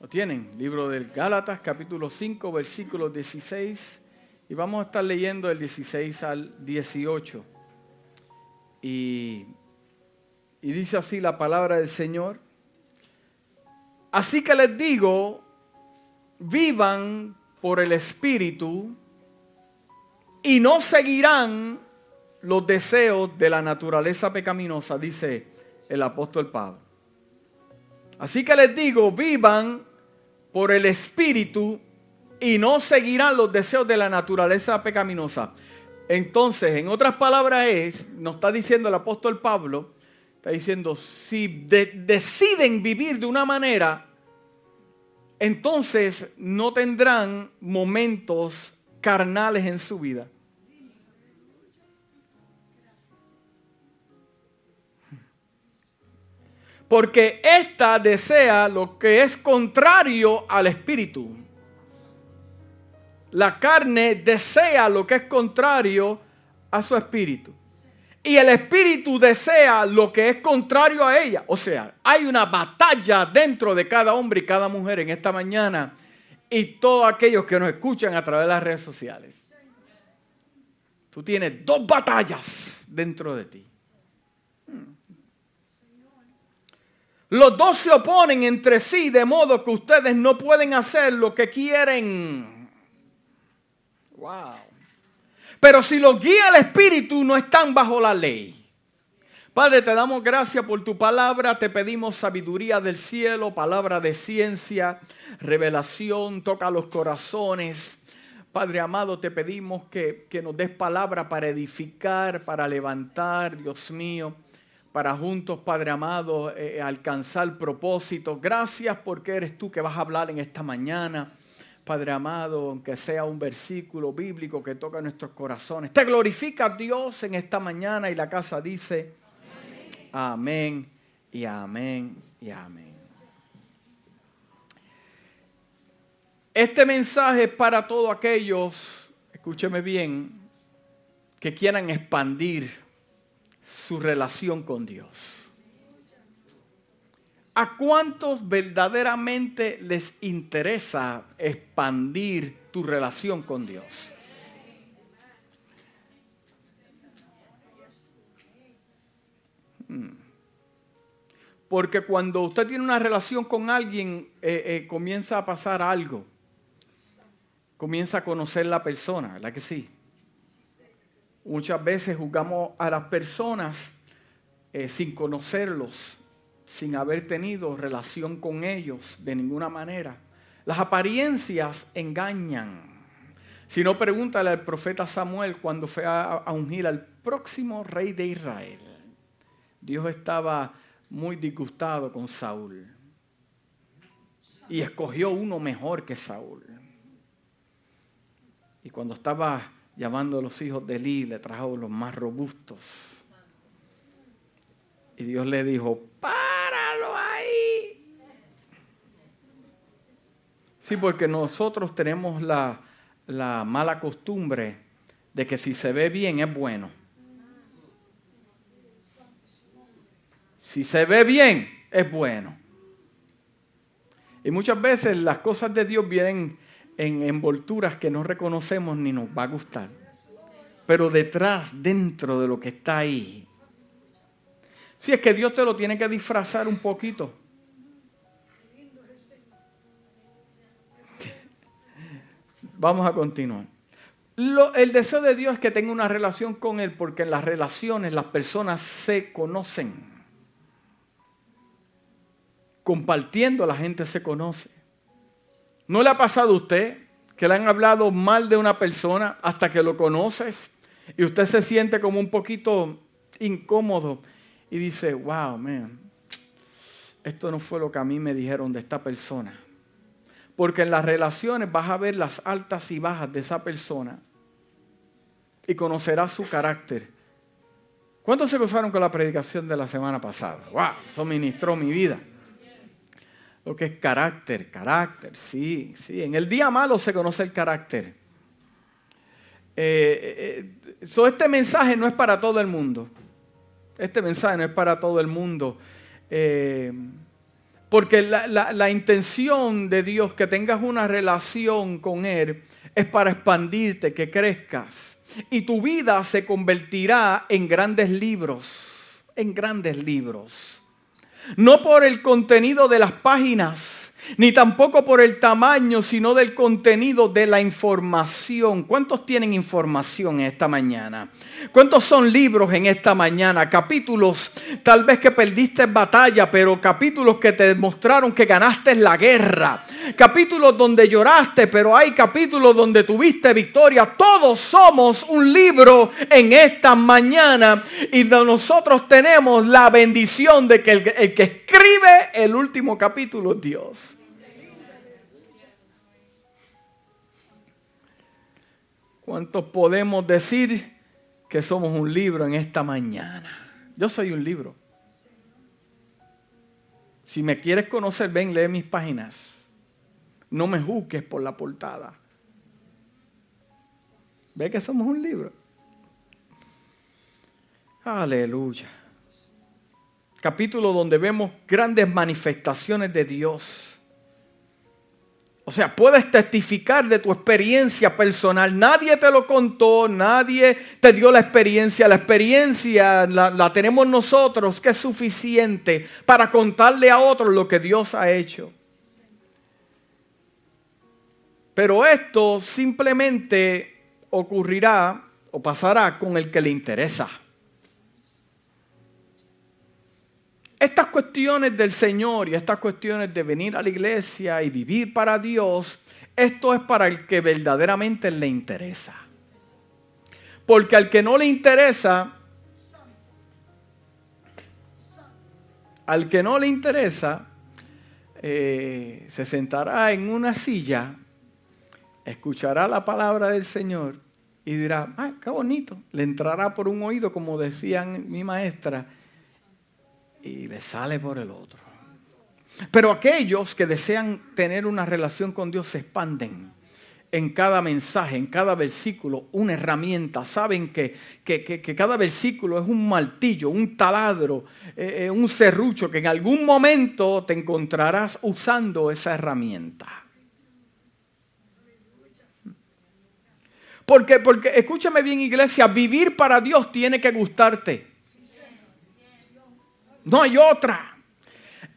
¿Lo tienen? Libro del Gálatas, capítulo 5, versículo 16. Y vamos a estar leyendo el 16 al 18. Y, y dice así la palabra del Señor. Así que les digo, vivan por el Espíritu y no seguirán los deseos de la naturaleza pecaminosa, dice el apóstol Pablo. Así que les digo, vivan por el Espíritu y no seguirán los deseos de la naturaleza pecaminosa. Entonces, en otras palabras es, nos está diciendo el apóstol Pablo, está diciendo, si deciden vivir de una manera, entonces no tendrán momentos carnales en su vida. Porque ésta desea lo que es contrario al espíritu. La carne desea lo que es contrario a su espíritu. Y el espíritu desea lo que es contrario a ella. O sea, hay una batalla dentro de cada hombre y cada mujer en esta mañana y todos aquellos que nos escuchan a través de las redes sociales. Tú tienes dos batallas dentro de ti. Los dos se oponen entre sí de modo que ustedes no pueden hacer lo que quieren. Wow. Pero si los guía el Espíritu, no están bajo la ley. Padre, te damos gracias por tu palabra, te pedimos sabiduría del cielo, palabra de ciencia, revelación, toca los corazones. Padre amado, te pedimos que, que nos des palabra para edificar, para levantar, Dios mío para juntos, Padre amado, eh, eh, alcanzar propósito. Gracias porque eres tú que vas a hablar en esta mañana. Padre amado, aunque sea un versículo bíblico que toca nuestros corazones. Te glorifica Dios en esta mañana y la casa dice amén, amén y amén y amén. Este mensaje es para todos aquellos, escúcheme bien, que quieran expandir su relación con Dios. ¿A cuántos verdaderamente les interesa expandir tu relación con Dios? Hmm. Porque cuando usted tiene una relación con alguien, eh, eh, comienza a pasar algo. Comienza a conocer la persona, ¿verdad que sí? Muchas veces juzgamos a las personas eh, sin conocerlos, sin haber tenido relación con ellos de ninguna manera. Las apariencias engañan. Si no, pregúntale al profeta Samuel cuando fue a, ungir al próximo rey de Israel. Dios estaba muy disgustado con Saúl. Y escogió uno mejor que Saúl. Y cuando estaba llamando a los hijos de Eli, le trajo los más robustos. Y Dios le dijo, páralo ahí. Sí, porque nosotros tenemos la, la mala costumbre de que si se ve bien es bueno. Si se ve bien es bueno. Y muchas veces las cosas de Dios vienen en envolturas que no reconocemos ni nos va a gustar. Pero detrás, dentro de lo que está ahí, si es que Dios te lo tiene que disfrazar un poquito. Vamos a continuar. el deseo de Dios es que tenga una relación con Él porque en las relaciones las personas se conocen. Compartiendo la gente se conoce. ¿No le ha pasado a usted que le han hablado mal de una persona hasta que lo conoces y usted se siente como un poquito incómodo y dice, wow, man, esto no fue lo que a mí me dijeron de esta persona? Porque en las relaciones vas a ver las altas y bajas de esa persona y conocerás su carácter. ¿Cuántos se gozaron con la predicación de la semana pasada? ¡Wow! Eso ministró mi vida lo que es carácter, carácter, sí, sí. En el día malo se conoce el carácter. Eh, eh, este mensaje no es para todo el mundo. Este mensaje no es para todo el mundo. Eh, Porque la, la, intención de Dios, que tengas una relación con Él, es para expandirte, que crezcas. Y tu vida se convertirá en grandes libros, en grandes libros. No por el contenido de las páginas, ni tampoco por el tamaño, sino del contenido de la información. ¿Cuántos tienen información esta mañana? ¿Cuántos son libros en esta mañana? Capítulos tal vez que perdiste batalla, pero capítulos que te demostraron que ganaste la guerra. Capítulos donde lloraste, pero hay capítulos donde tuviste victoria. Todos somos un libro en esta mañana y nosotros tenemos la bendición de que el, el que escribe el último capítulo es Dios. ¿Cuántos podemos decir? Que somos un libro en esta mañana. Yo soy un libro. Si me quieres conocer, ven, lee mis páginas. No me juzgues por la portada. Ve que somos un libro. Aleluya. Capítulo donde vemos grandes manifestaciones de Dios. O sea, puedes testificar de tu experiencia personal. Nadie te lo contó, nadie te dio la experiencia. La experiencia la, tenemos nosotros, que es suficiente para contarle a otros lo que Dios ha hecho. Pero esto simplemente ocurrirá o pasará con el que le interesa. Estas cuestiones del Señor y estas cuestiones de venir a la iglesia y vivir para Dios, esto es para el que verdaderamente le interesa. Porque al que no le interesa, al que no le interesa, eh, se sentará en una silla, escuchará la palabra del Señor y dirá, ah, qué bonito. Le entrará por un oído, como decían mi maestra, y le sale por el otro. Pero aquellos que desean tener una relación con Dios se expanden en cada mensaje, en cada versículo, una herramienta. Saben que, cada versículo es un martillo, un taladro, eh, eh, un serrucho, que en algún momento te encontrarás usando esa herramienta. Porque, porque, escúchame bien iglesia, vivir para Dios tiene que gustarte. No hay otra.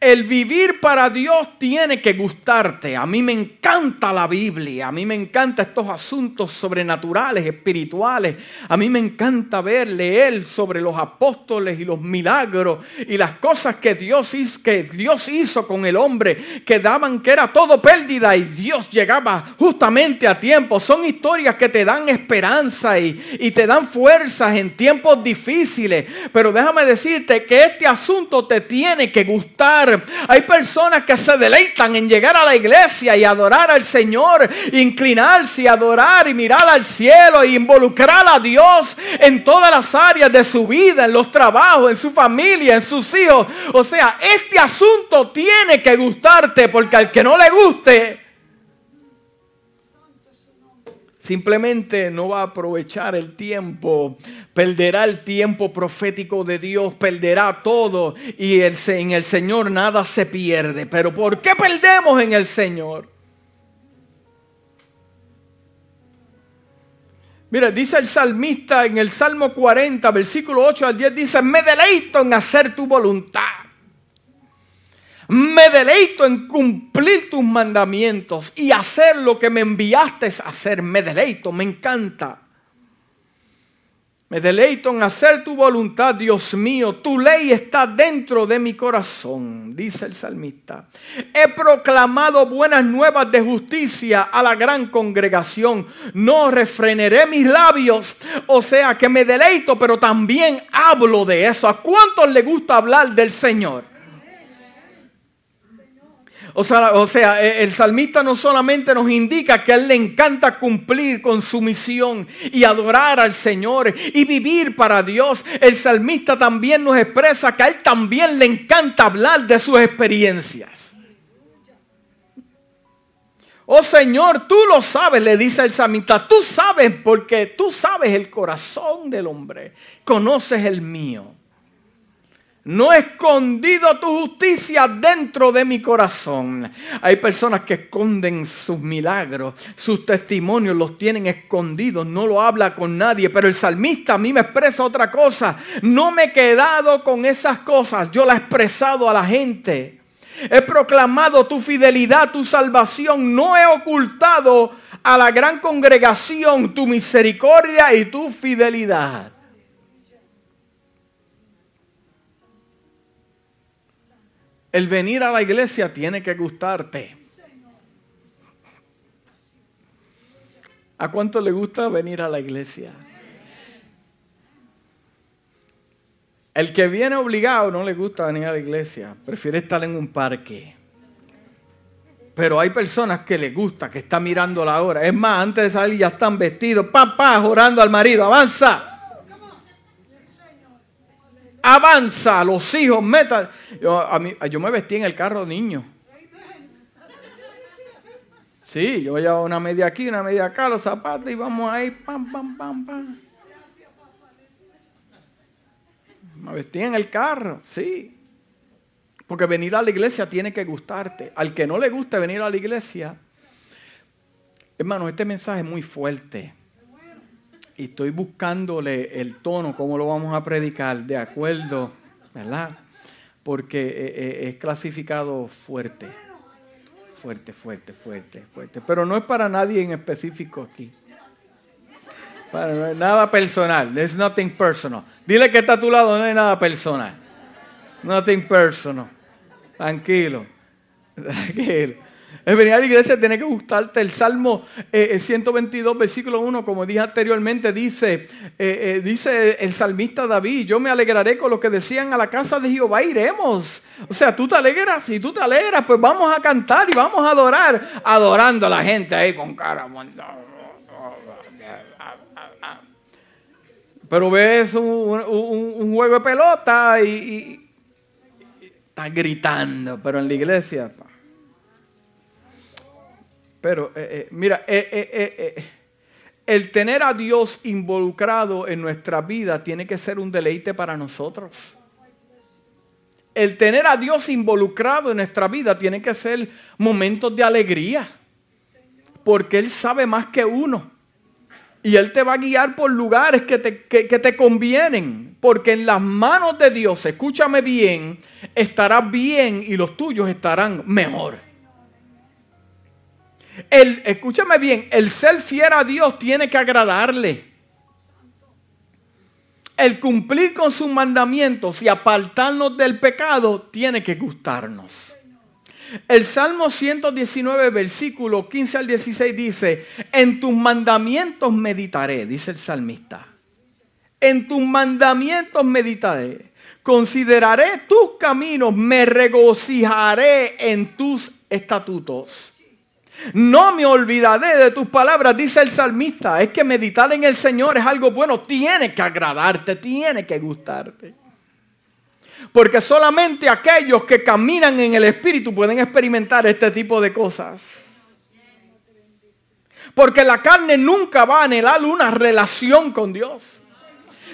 El vivir para Dios tiene que gustarte. A mí me encanta la Biblia, a mí me encanta estos asuntos sobrenaturales, espirituales. A mí me encanta ver, leer sobre los apóstoles y los milagros y las cosas que Dios hizo, que Dios hizo con el hombre, que daban que era todo pérdida y Dios llegaba justamente a tiempo. Son historias que te dan esperanza y, y te dan fuerzas en tiempos difíciles. Pero déjame decirte que este asunto te tiene que gustar hay personas que se deleitan en llegar a la iglesia y adorar al Señor, inclinarse y adorar y mirar al cielo e involucrar a Dios en todas las áreas de su vida, en los trabajos, en su familia, en sus hijos. O sea, este asunto tiene que gustarte porque al que no le guste, Simplemente no va a aprovechar el tiempo, perderá el tiempo profético de Dios, perderá todo y en el Señor nada se pierde. Pero ¿por qué perdemos en el Señor? Mira, dice el salmista en el Salmo 40, versículo 8 al 10, dice, me deleito en hacer tu voluntad. Me deleito en cumplir tus mandamientos y hacer lo que me enviaste a hacer. Me deleito, me encanta. Me deleito en hacer tu voluntad, Dios mío. Tu ley está dentro de mi corazón, dice el salmista. He proclamado buenas nuevas de justicia a la gran congregación. No refrenaré mis labios. O sea que me deleito, pero también hablo de eso. ¿A cuántos le gusta hablar del Señor? O sea, e, el salmista no solamente nos indica que a él le encanta cumplir con su misión y adorar al Señor y vivir para Dios. El salmista también nos expresa que a él también le encanta hablar de sus experiencias. Oh Señor, tú lo sabes, le dice el salmista. Tú sabes porque tú sabes el corazón del hombre. Conoces el mío. No he escondido tu justicia dentro de mi corazón. Hay personas que esconden sus milagros, sus testimonios los tienen escondidos, no lo habla con nadie. Pero el salmista a mí me expresa otra cosa. No me he quedado con esas cosas, yo la he expresado a la gente. He proclamado tu fidelidad, tu salvación. No he ocultado a la gran congregación tu misericordia y tu fidelidad. El venir a la iglesia tiene que gustarte. ¿A cuánto le gusta venir a la iglesia? El que viene obligado no le gusta venir a la iglesia, prefiere estar en un parque. Pero hay personas que le gusta, que están mirando la hora. Es más, antes de salir ya están vestidos, papá, orando al marido, avanza avanza, los hijos, metan. Yo, a mí, yo me vestí en el carro niño. Sí, yo llevaba una media aquí, una media acá, los zapatos y vamos ahí, pam, pam, pam, pam. Me vestí en el carro, sí. Porque venir a la iglesia tiene que gustarte. Al que no le guste venir a la iglesia, hermano, este mensaje es muy fuerte y estoy buscándole el tono, cómo lo vamos a predicar, de acuerdo, ¿verdad? Porque eh, eh, es clasificado fuerte. Fuerte, fuerte, fuerte, fuerte. Pero no es para nadie en específico aquí. Nada personal. There's nothing personal. Dile que está a tu lado, no hay nada personal. Nothing personal. Tranquilo. Tranquilo. El venir a la iglesia tiene que gustarte. El Salmo 122, eh, versículo 1, como dije anteriormente, dice, eh, eh, dice el salmista David, yo me alegraré con lo que decían a la casa de Jehová, iremos. O sea, tú te alegras, si tú te alegras, pues vamos a cantar y vamos a adorar, adorando a la gente ahí con cara. Pero ves un, juego de pelota y, y, está gritando, pero en la iglesia pero eh, eh, mira, eh, el tener a Dios involucrado en nuestra vida tiene que ser un deleite para nosotros. El tener a Dios involucrado en nuestra vida tiene que ser momentos de alegría. Porque Él sabe más que uno. Y Él te va a guiar por lugares que te, que te, convienen. Porque en las manos de Dios, escúchame bien, estarás bien y los tuyos estarán mejor. El, escúchame bien, el ser fiel a Dios tiene que agradarle. El cumplir con sus mandamientos y apartarnos del pecado tiene que gustarnos. El Salmo 119, versículo 15 al 16 dice, en tus mandamientos meditaré, dice el salmista. En tus mandamientos meditaré. Consideraré tus caminos, me regocijaré en tus estatutos. No me olvidaré de tus palabras, dice el salmista. Es que meditar en el Señor es algo bueno. Tiene que agradarte, tiene que gustarte. Porque solamente aquellos que caminan en el Espíritu pueden experimentar este tipo de cosas. Porque la carne nunca va a anhelar una relación con Dios.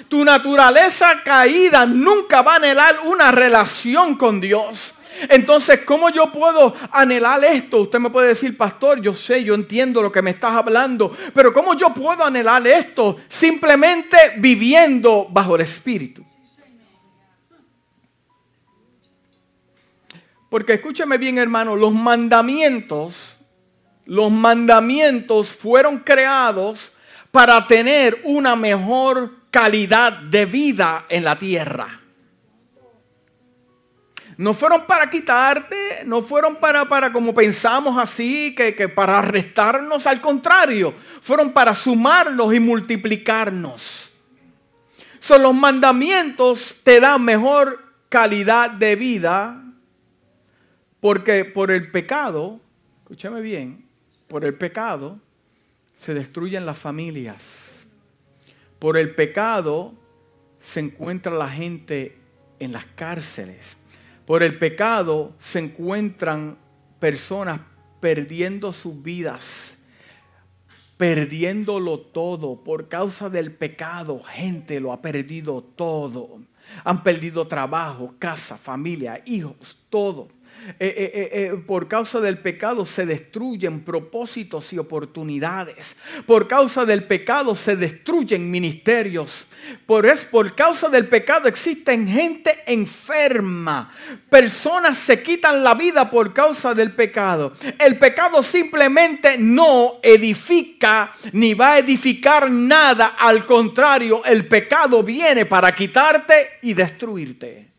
Tu naturaleza caída nunca va a anhelar una relación con Dios. Entonces, ¿cómo yo puedo anhelar esto? Usted me puede decir, pastor, yo sé, yo entiendo lo que me estás hablando, pero ¿cómo yo puedo anhelar esto? Simplemente viviendo bajo el Espíritu. Porque escúcheme bien, hermano, los mandamientos, los mandamientos fueron creados para tener una mejor calidad de vida en la tierra. No fueron para quitarte, no fueron para, para como pensamos así, que, que para restarnos, al contrario, fueron para sumarlos y multiplicarnos. Son los mandamientos te dan mejor calidad de vida porque por el pecado, escúchame bien, por el pecado se destruyen las familias. Por el pecado se encuentra la gente en las cárceles. Por el pecado se encuentran personas perdiendo sus vidas, perdiéndolo todo. Por causa del pecado, gente lo ha perdido todo. Han perdido trabajo, casa, familia, hijos, todo. Eh, eh, eh, por causa del pecado se destruyen propósitos y oportunidades. Por causa del pecado se destruyen ministerios. Por, es, por causa del pecado existen gente enferma. Personas se quitan la vida por causa del pecado. El pecado simplemente no edifica ni va a edificar nada. Al contrario, el pecado viene para quitarte y destruirte.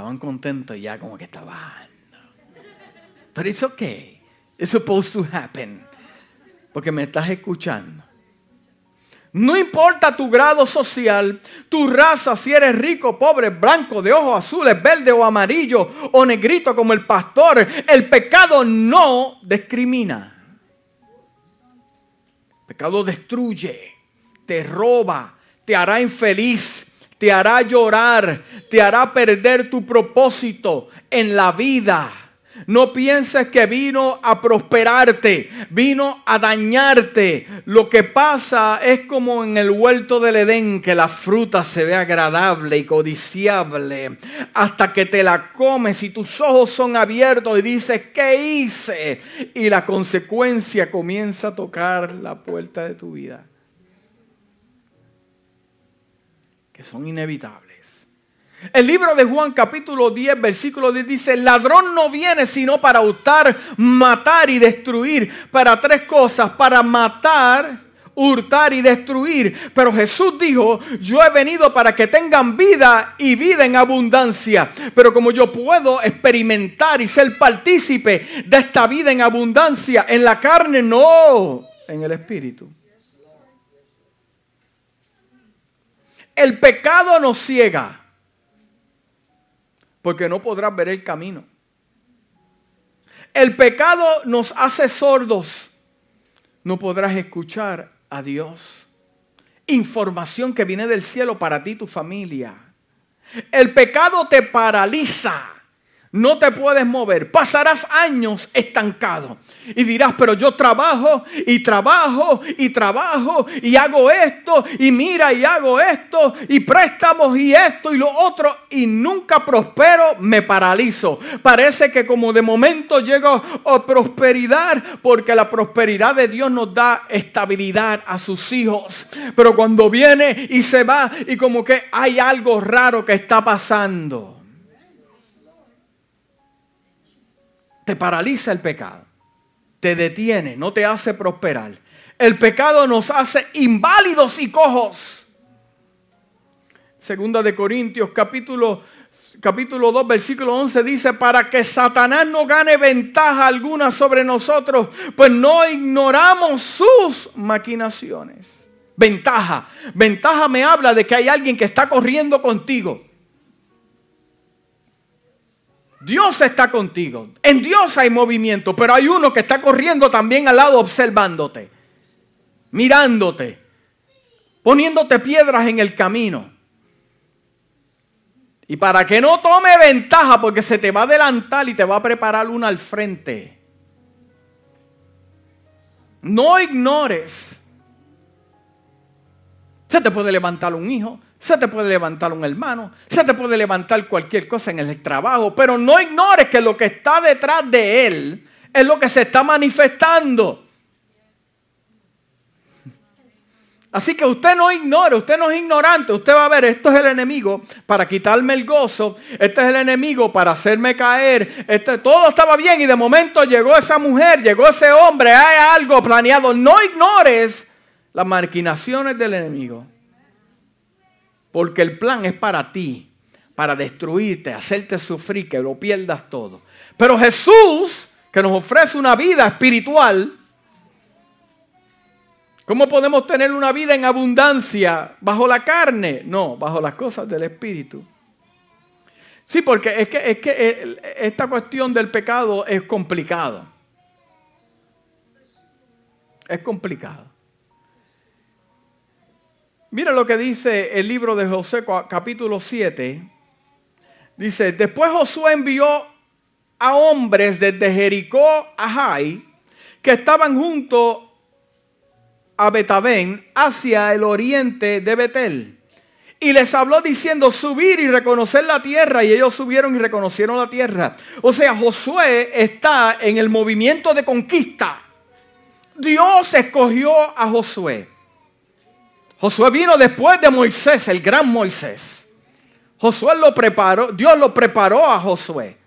Estaban contentos ya como que estaban. Pero it's okay. It's supposed to happen. Porque me estás escuchando. No importa tu grado social, tu raza, si eres rico, pobre, blanco, de ojos azules, verde o amarillo o negrito como el pastor, el pecado no discrimina. El pecado destruye, te roba, te hará infeliz, te hará llorar, te hará perder tu propósito en la vida. No pienses que vino a prosperarte, vino a dañarte. Lo que pasa es como en el huerto del Edén, que la fruta se ve agradable y codiciable hasta que te la comes y tus ojos son abiertos y dices, ¿qué hice? Y la consecuencia comienza a tocar la puerta de tu vida. Son inevitables. El libro de Juan capítulo 10 versículo 10 dice, el ladrón no viene sino para hurtar, matar y destruir. Para tres cosas, para matar, hurtar y destruir. Pero Jesús dijo, yo he venido para que tengan vida y vida en abundancia. Pero como yo puedo experimentar y ser partícipe de esta vida en abundancia en la carne, no, en el espíritu. El pecado nos ciega porque no podrás ver el camino. El pecado nos hace sordos. No podrás escuchar a Dios. Información que viene del cielo para ti y tu familia. El pecado te paraliza no te puedes mover. Pasarás años estancado. Y dirás, pero yo trabajo y trabajo y trabajo y hago esto y mira y hago esto y préstamos y esto y lo otro y nunca prospero, me paralizo. Parece que como de momento llego a prosperidad porque la prosperidad de Dios nos da estabilidad a sus hijos. Pero cuando viene y se va y como que hay algo raro que está pasando. Te paraliza el pecado, te detiene, no te hace prosperar. El pecado nos hace inválidos y cojos. Segunda de Corintios capítulo capítulo 2 versículo 11 dice, para que Satanás no gane ventaja alguna sobre nosotros, pues no ignoramos sus maquinaciones. Ventaja. Ventaja me habla de que hay alguien que está corriendo contigo. Dios está contigo. En Dios hay movimiento, pero hay uno que está corriendo también al lado observándote, mirándote, poniéndote piedras en el camino. Y para que no tome ventaja, porque se te va a adelantar y te va a preparar una al frente. No ignores. Se te puede levantar un hijo, se te puede levantar un hermano, se te puede levantar cualquier cosa en el trabajo, pero no ignores que lo que está detrás de él es lo que se está manifestando. Así que usted no ignore, usted no es ignorante, usted va a ver, esto es el enemigo para quitarme el gozo, este es el enemigo para hacerme caer, este, todo estaba bien y de momento llegó esa mujer, llegó ese hombre, hay algo planeado. No ignores las maquinaciones del enemigo. Porque el plan es para ti, para destruirte, hacerte sufrir, que lo pierdas todo. Pero Jesús, que nos ofrece una vida espiritual, ¿cómo podemos tener una vida en abundancia bajo la carne? No, bajo las cosas del Espíritu. Sí, porque es que, es que eh, esta cuestión del pecado es complicado. Es complicado. Mira lo que dice el libro de José capítulo 7. Dice, después Josué envió a hombres desde Jericó a Jai que estaban junto a Betabén hacia el oriente de Betel. Y les habló diciendo, subir y reconocer la tierra. Y ellos subieron y reconocieron la tierra. O sea, Josué está en el movimiento de conquista. Dios escogió a Josué. Josué vino después de Moisés, el gran Moisés. Josué lo preparó, Dios lo preparó a Josué.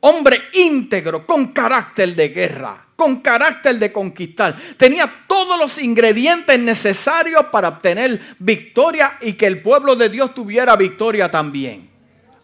Hombre íntegro, con carácter de guerra con carácter de conquistar. Tenía todos los ingredientes necesarios para obtener victoria y que el pueblo de Dios tuviera victoria también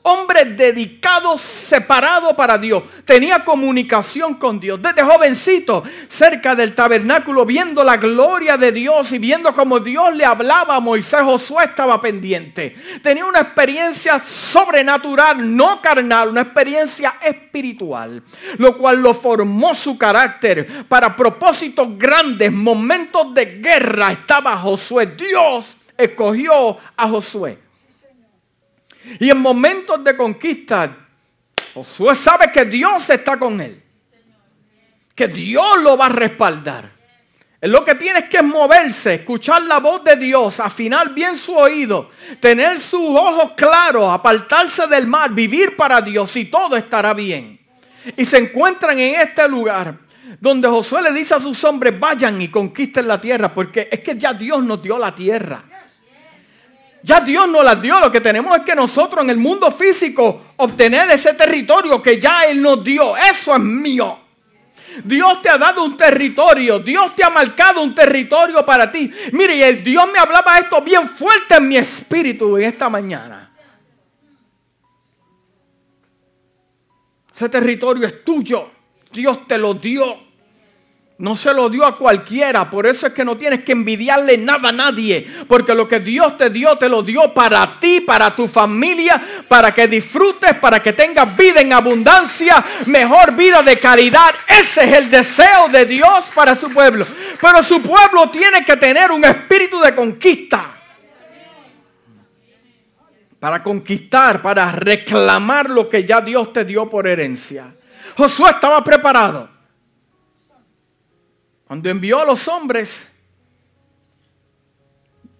hombre dedicado, separado para Dios. Tenía comunicación con Dios. Desde jovencito, cerca del tabernáculo, viendo la gloria de Dios y viendo cómo Dios le hablaba a Moisés, Josué estaba pendiente. Tenía una experiencia sobrenatural, no carnal, una experiencia espiritual, lo cual lo formó su carácter para propósitos grandes, momentos de guerra. Estaba Josué. Dios escogió a Josué. Y en momentos de conquista, Josué sabe que Dios está con él. Que Dios lo va a respaldar. Él lo que tiene es que moverse, escuchar la voz de Dios, afinar bien su oído, tener sus ojos claros, apartarse del mal, vivir para Dios y todo estará bien. Y se encuentran en este lugar donde Josué le dice a sus hombres, vayan y conquisten la tierra, porque es que ya Dios nos dio la tierra. Ya Dios nos las dio. Lo que tenemos es que nosotros en el mundo físico obtener ese territorio que ya Él nos dio. Eso es mío. Dios te ha dado un territorio. Dios te ha marcado un territorio para ti. Mire, y el Dios me hablaba esto bien fuerte en mi espíritu en esta mañana. Ese territorio es tuyo. Dios te lo dio. No se lo dio a cualquiera, por eso es que no tienes que envidiarle nada a nadie, porque lo que Dios te dio, te lo dio para ti, para tu familia, para que disfrutes, para que tengas vida en abundancia, mejor vida de caridad. Ese es el deseo de Dios para su pueblo. Pero su pueblo tiene que tener un espíritu de conquista. Para conquistar, para reclamar lo que ya Dios te dio por herencia. Josué estaba preparado. Cuando envió a los hombres,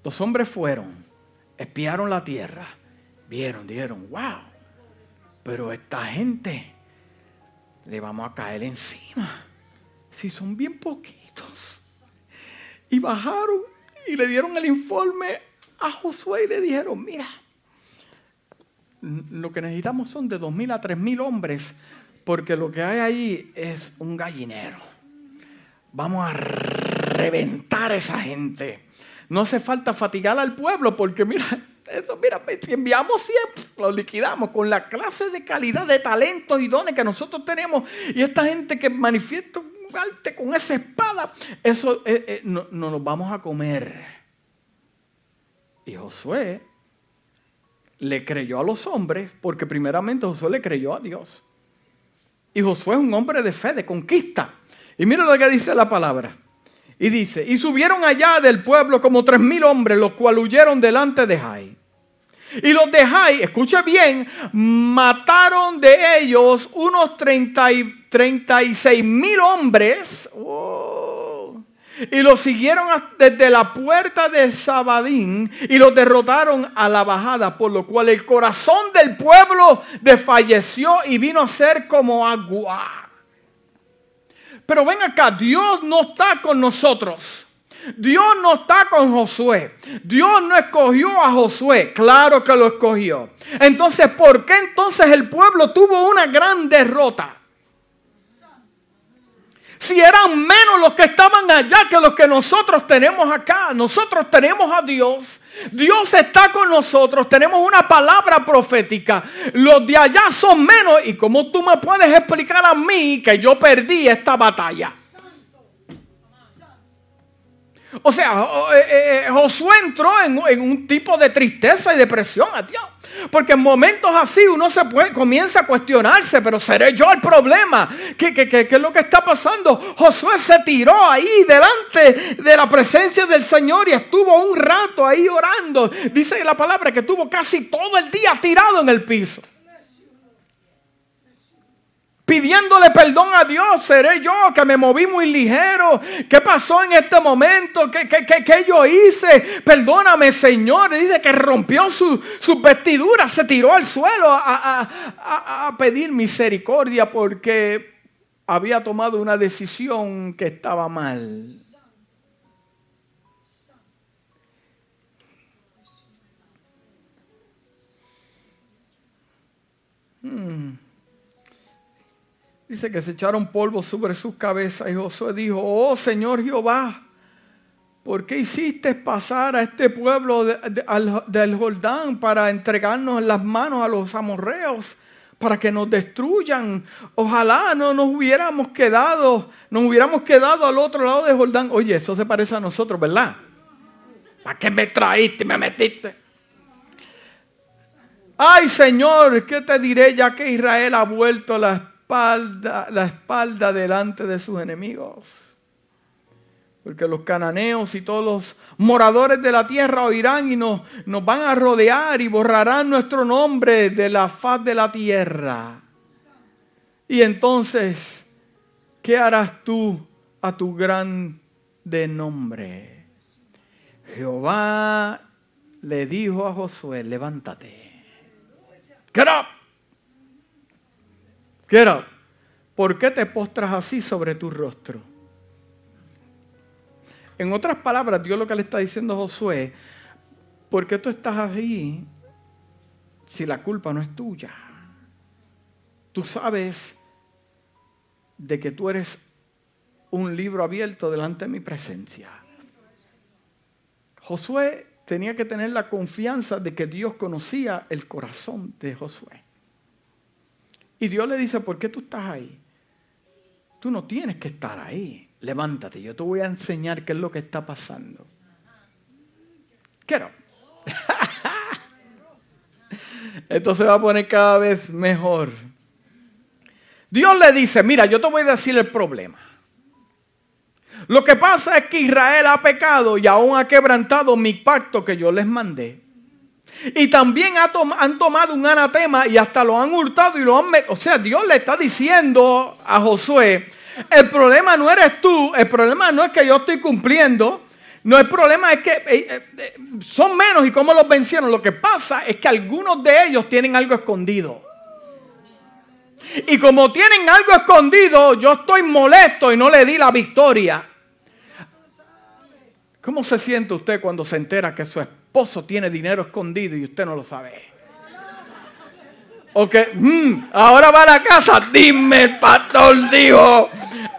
los hombres fueron, espiaron la tierra, vieron, dijeron, wow, pero esta gente le vamos a caer encima. Si son bien poquitos. Y bajaron y le dieron el informe a Josué y le dijeron, mira, lo que necesitamos son de dos mil a tres mil hombres, porque lo que hay ahí es un gallinero. Vamos a reventar a esa gente. No hace falta fatigar al pueblo porque mira, eso, mira, si enviamos siempre, lo liquidamos con la clase de calidad de talentos y dones que nosotros tenemos. Y esta gente que manifiesta un arte con esa espada, eso eh, eh, no, no nos vamos a comer. Y Josué le creyó a los hombres porque primeramente Josué le creyó a Dios. Y Josué es un hombre de fe, de conquista. Y mira lo que dice la palabra. Y dice, y subieron allá del pueblo como tres mil hombres, los cuales huyeron delante de Jai. Y los de Jai, escuche bien, mataron de ellos unos treinta y, 36 mil hombres. Oh, y los siguieron desde la puerta de Sabadín y los derrotaron a la bajada, por lo cual el corazón del pueblo desfalleció y vino a ser como agua. Pero ven acá, Dios no está con nosotros. Dios no está con Josué. Dios no escogió a Josué. Claro que lo escogió. Entonces, ¿por qué entonces el pueblo tuvo una gran derrota? Si eran menos los que estaban allá que los que nosotros tenemos acá. Nosotros tenemos a Dios Dios está con nosotros, tenemos una palabra profética. Los de allá son menos. ¿Y cómo tú me puedes explicar a mí que yo perdí esta batalla? O sea, eh, eh, Josué entró en, un tipo de tristeza y depresión a Dios. Porque en momentos así uno se puede, comienza a cuestionarse, pero seré yo el problema. ¿Qué, qué, es lo que está pasando? Josué se tiró ahí delante de la presencia del Señor y estuvo un rato ahí orando. Dice la palabra que estuvo casi todo el día tirado en el piso. Pidiéndole perdón a Dios. Seré yo que me moví muy ligero. ¿Qué pasó en este momento? ¿Qué, qué, yo hice? Perdóname, Señor. Dice que rompió sus su vestiduras, se tiró al suelo a, a pedir misericordia porque había tomado una decisión que estaba mal. Hmm. Dice que se echaron polvo sobre sus cabezas y Josué dijo, oh Señor Jehová, ¿por qué hiciste pasar a este pueblo del Jordán para entregarnos en las manos a los amorreos? para que nos destruyan. Ojalá no nos hubiéramos quedado, nos hubiéramos quedado al otro lado de Jordán. Oye, eso se parece a nosotros, ¿verdad? ¿Para qué me traíste me metiste? Ay, Señor, ¿qué te diré ya que Israel ha vuelto la espalda, la espalda delante de sus enemigos? Porque los cananeos y todos los moradores de la tierra oirán y nos, nos van a rodear y borrarán nuestro nombre de la faz de la tierra. Y entonces, ¿qué harás tú a tu grande nombre? Jehová le dijo a Josué, levántate. Get up. ¿Por qué te postras así sobre tu rostro? En otras palabras, Dios lo que le está diciendo a Josué, ¿por qué tú estás así si la culpa no es tuya? Tú sabes de que tú eres un libro abierto delante de mi presencia. Josué tenía que tener la confianza de que Dios conocía el corazón de Josué. Y Dios le dice, ¿por qué tú estás ahí? Tú no tienes que estar ahí levántate, yo te voy a enseñar qué es lo que está pasando. Quiero. Esto se va a poner cada vez mejor. Dios le dice, mira, yo te voy a decir el problema. Lo que pasa es que Israel ha pecado y aún ha quebrantado mi pacto que yo les mandé. Y también han tomado un anatema y hasta lo han hurtado y lo han... O sea, Dios le está diciendo a Josué, el problema no eres tú, el problema no es que yo estoy cumpliendo. No, el problema es que eh, eh, eh, son menos y cómo los vencieron. Lo que pasa es que algunos de ellos tienen algo escondido. Y como tienen algo escondido, yo estoy molesto y no le di la victoria. ¿Cómo se siente usted cuando se entera que su esposo tiene dinero escondido y usted no lo sabe? Ok, mm, ahora va a la casa. Dime, el pastor dijo,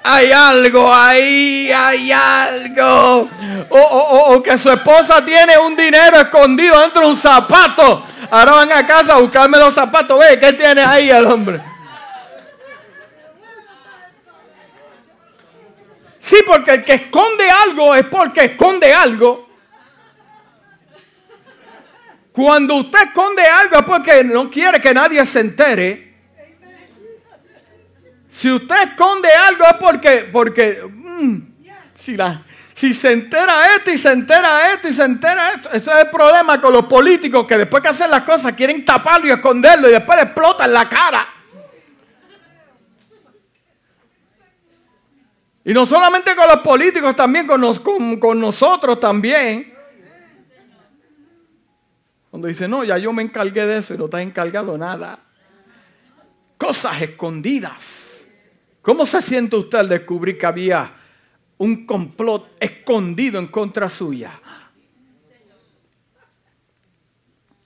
hay algo ahí, hay algo. O, que su esposa tiene un dinero escondido dentro de un zapato. Ahora van a casa a buscarme los zapatos. Ve, ¿qué tiene ahí el hombre? Sí, porque el que esconde algo es porque esconde algo. Cuando usted esconde algo es porque no quiere que nadie se entere. Si usted esconde algo es porque, porque mm, si, se entera esto y se entera esto y se entera esto, eso es el problema con los políticos que después que hacen las cosas quieren taparlo y esconderlo y después le explotan la cara. Y no solamente con los políticos, también con nosotros también. Cuando dice, no, ya yo me encargué de eso y no te has encargado nada. Cosas escondidas. ¿Cómo se siente usted al descubrir que había un complot escondido en contra suya?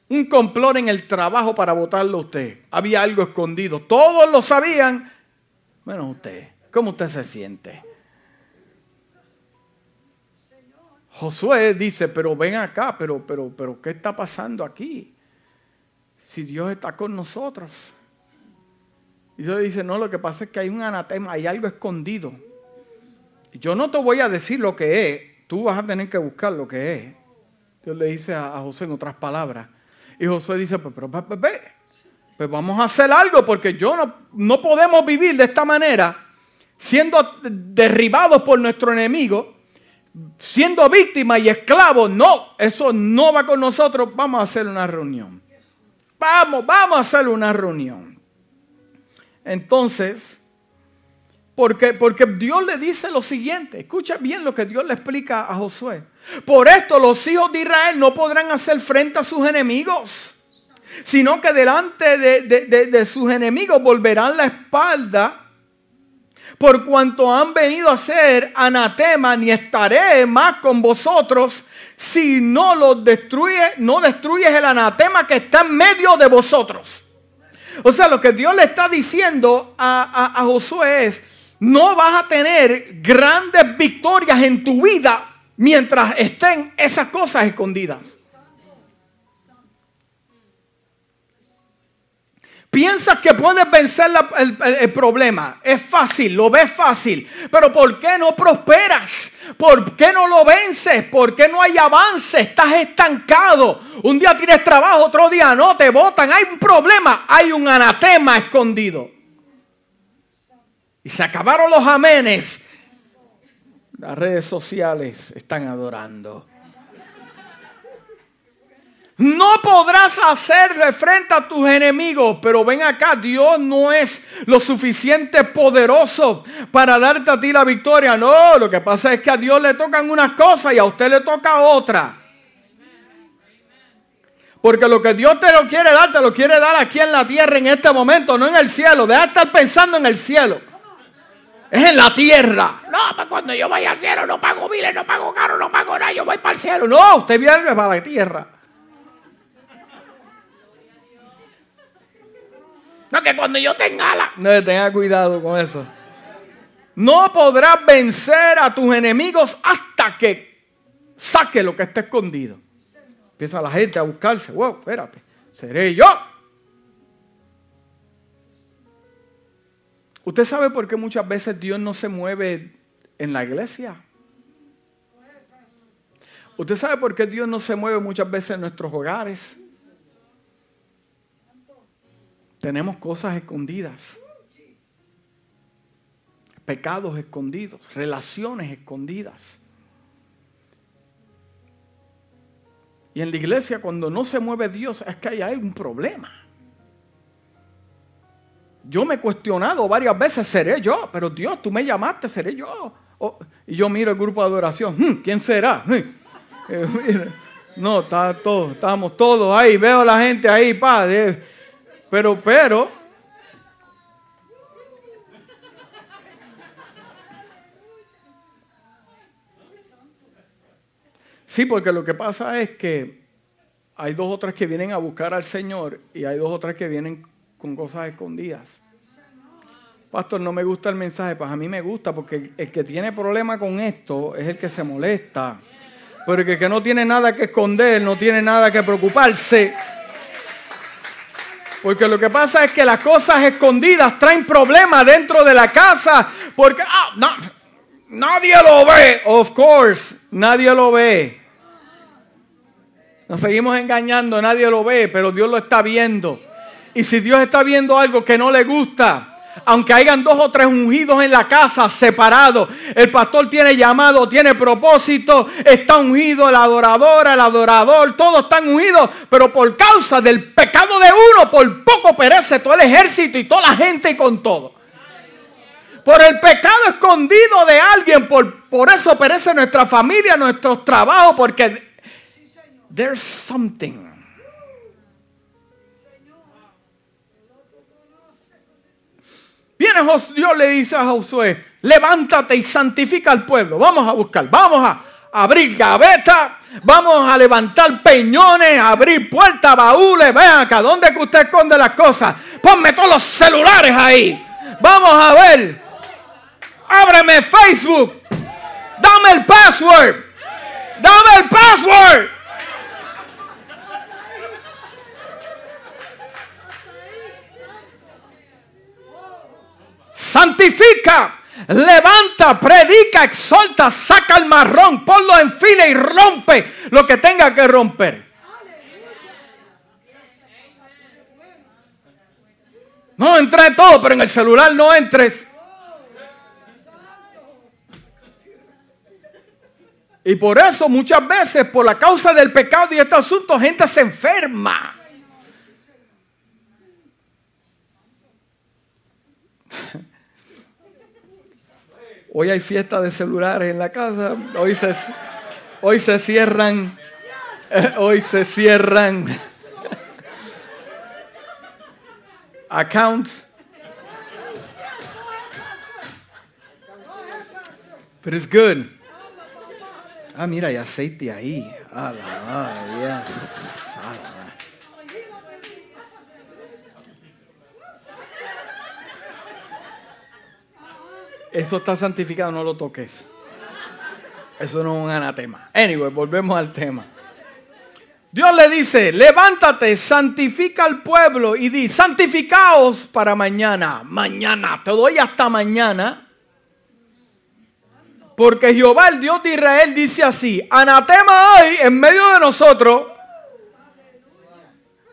Un complot en el trabajo para votarlo a usted. Había algo escondido. Todos lo sabían. Bueno, usted, ¿cómo usted se siente? Josué dice, pero ven acá, pero, pero, pero, ¿qué está pasando aquí? Si Dios está con nosotros. Y Dios dice, no, lo que pasa es que hay un anatema, hay algo escondido. Yo no te voy a decir lo que es, tú vas a tener que buscar lo que es. Dios le dice a, José en otras palabras. Y Josué dice, pues, pero, pues, pues, pues vamos a hacer algo porque yo no, no podemos vivir de esta manera, siendo derribados por nuestro enemigo siendo víctima y esclavo. No, eso no va con nosotros. Vamos a hacer una reunión. Vamos, vamos a hacer una reunión. Entonces, Porque, porque Dios le dice lo siguiente, escucha bien lo que Dios le explica a Josué. Por esto los hijos de Israel no podrán hacer frente a sus enemigos, sino que delante de, sus enemigos volverán la espalda por cuanto han venido a ser anatema, ni estaré más con vosotros si no los destruye, no destruyes el anatema que está en medio de vosotros. O sea, lo que Dios le está diciendo a, a Josué es, no vas a tener grandes victorias en tu vida mientras estén esas cosas escondidas. Piensas que puedes vencer el, problema. Es fácil, lo ves fácil. Pero ¿por qué no prosperas? ¿Por qué no lo vences? ¿Por qué no hay avance? Estás estancado. Un día tienes trabajo, otro día no, te votan. Hay un problema, hay un anatema escondido. Y se acabaron los amenes. Las redes sociales están adorando. No podrás hacerle frente a tus enemigos, pero ven acá, Dios no es lo suficiente poderoso para darte a ti la victoria. No, lo que pasa es que a Dios le tocan unas cosas y a usted le toca otra. Porque lo que Dios te lo quiere dar, te lo quiere dar aquí en la tierra en este momento, no en el cielo. Deja de estar pensando en el cielo. Es en la tierra. No, pues cuando yo vaya al cielo no pago miles, no pago caro, no pago nada, yo voy para el cielo. No, usted viene para la tierra. Que cuando yo tenga la... No, tenga cuidado con eso. No podrás vencer a tus enemigos hasta que saque lo que está escondido. Empieza la gente a buscarse. Wow, espérate. Seré yo. ¿Usted sabe por qué muchas veces Dios no se mueve en la iglesia? ¿Usted sabe por qué Dios no se mueve muchas veces en nuestros hogares? Tenemos cosas escondidas. Pecados escondidos, relaciones escondidas. Y en la iglesia cuando no se mueve Dios es que hay un problema. Yo me he cuestionado varias veces, seré yo, pero Dios, tú me llamaste, seré yo. Oh, y yo miro el grupo de adoración, hmm, ¿quién será? Eh, no, está todo, estamos todos ahí, veo a la gente ahí, padre. Pero, pero, Sí, porque lo que pasa es que hay dos o tres que vienen a buscar al Señor y hay dos o tres que vienen con cosas escondidas. Pastor, no me gusta el mensaje, pues a mí me gusta porque el que tiene problema con esto es el que se molesta. Pero el que no tiene nada que esconder, no tiene nada que preocuparse. Porque lo que pasa es que las cosas escondidas traen problemas dentro de la casa. Porque ah, no, nadie lo ve. Of course, nadie lo ve. Nos seguimos engañando, nadie lo ve, pero Dios lo está viendo. Y si Dios está viendo algo que no le gusta, aunque hayan dos o tres ungidos en la casa separados, el pastor tiene llamado, tiene propósito, está ungido el adorador, el adorador, todos están ungidos, pero por causa del pecado de uno, por poco perece todo el ejército y toda la gente con todo. Por el pecado escondido de alguien, por, por eso perece nuestra familia, nuestros trabajos, porque there's something Viene Dios le dice a Josué, levántate y santifica al pueblo. Vamos a buscar, vamos a abrir gavetas, vamos a levantar peñones, abrir puertas, baúles. Vean acá, ¿dónde que usted esconde las cosas? Ponme todos los celulares ahí. Vamos a ver. Ábreme Facebook. Dame el password. Dame el password. Santifica, levanta, predica, exalta, saca el marrón, ponlo en fila y rompe lo que tenga que romper. No entré todo, pero en el celular no entres. Y por eso muchas veces, por la causa del pecado y este asunto, gente se enferma. Hoy hay fiesta de celulares en la casa. Hoy se, hoy se cierran. Hoy se cierran accounts. But it's good. Ah, mira, hay aceite ahí. Ah. Eso está santificado, no lo toques. Eso no es un anatema. Anyway, volvemos al tema. Dios le dice, levántate, santifica al pueblo y di, santificaos para mañana. Mañana, te doy hasta mañana. Porque Jehová, el Dios de Israel, dice así, anatema hay en medio de nosotros.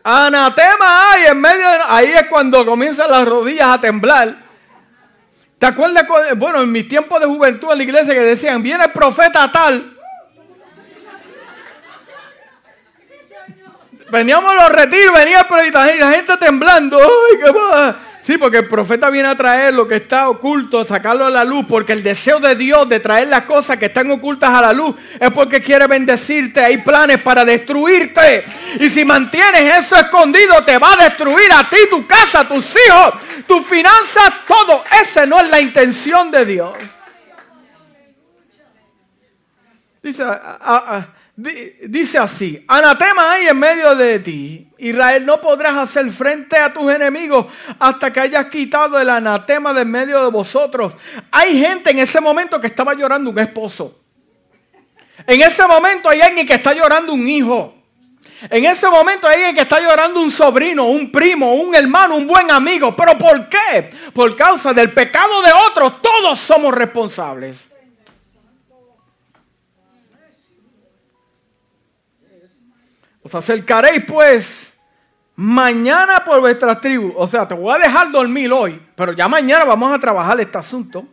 Anatema hay en medio de... Ahí es cuando comienzan las rodillas a temblar. ¿Te acuerdas? Bueno, en mis tiempos de juventud en la iglesia que decían, viene el profeta tal. Veníamos a los retiros, venía la gente temblando. ¡Ay, qué va! Sí, porque el profeta viene a traer lo que está oculto, sacarlo a la luz, porque el deseo de Dios de traer las cosas que están ocultas a la luz es porque quiere bendecirte. Hay planes para destruirte. Y si mantienes eso escondido, te va a destruir a ti, tu casa, tus hijos, tus finanzas, todo. Esa no es la intención de Dios. Dice, dice así, anatema hay en medio de ti. Israel, no podrás hacer frente a tus enemigos hasta que hayas quitado el anatema de en medio de vosotros. Hay gente en ese momento que estaba llorando un esposo. En ese momento hay alguien que está llorando un hijo. En ese momento hay alguien que está llorando un sobrino, un primo, un hermano, un buen amigo. ¿Pero por qué? Por causa del pecado de otros. Todos somos responsables. Os acercaréis pues mañana por vuestra tribu. O sea, te voy a dejar dormir hoy, pero ya mañana vamos a trabajar este asunto.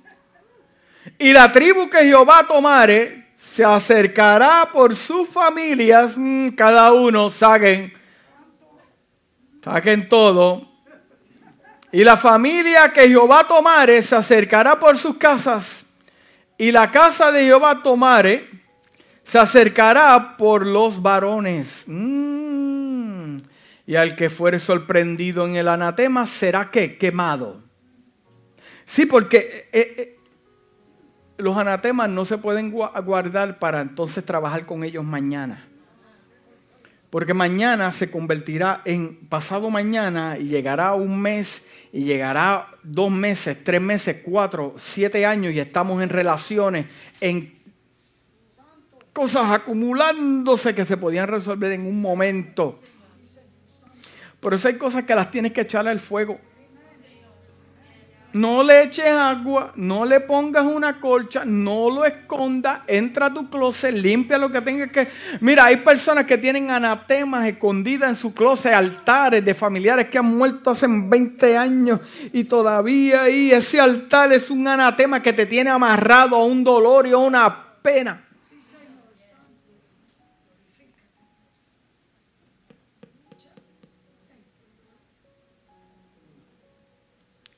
Y la tribu que Jehová tomare se acercará por sus familias, mm, cada uno, saquen, saquen todo. Y la familia que Jehová tomare se acercará por sus casas. Y la casa de Jehová tomare se acercará por los varones. Mm. Y al que fuere sorprendido en el anatema será que quemado. Sí, porque eh, eh, los anatemas no se pueden guardar para entonces trabajar con ellos mañana. Porque mañana se convertirá en pasado mañana y llegará un mes y llegará dos meses, tres meses, cuatro, siete años y estamos en relaciones, en cosas acumulándose que se podían resolver en un momento. Por eso hay cosas que las tienes que echarle al fuego. No le eches agua, no le pongas una colcha, no lo escondas, entra a tu closet, limpia lo que tengas que... Mira, hay personas que tienen anatemas escondidas en su closet, altares de familiares que han muerto hace 20 años y todavía ahí ese altar es un anatema que te tiene amarrado a un dolor y a una pena.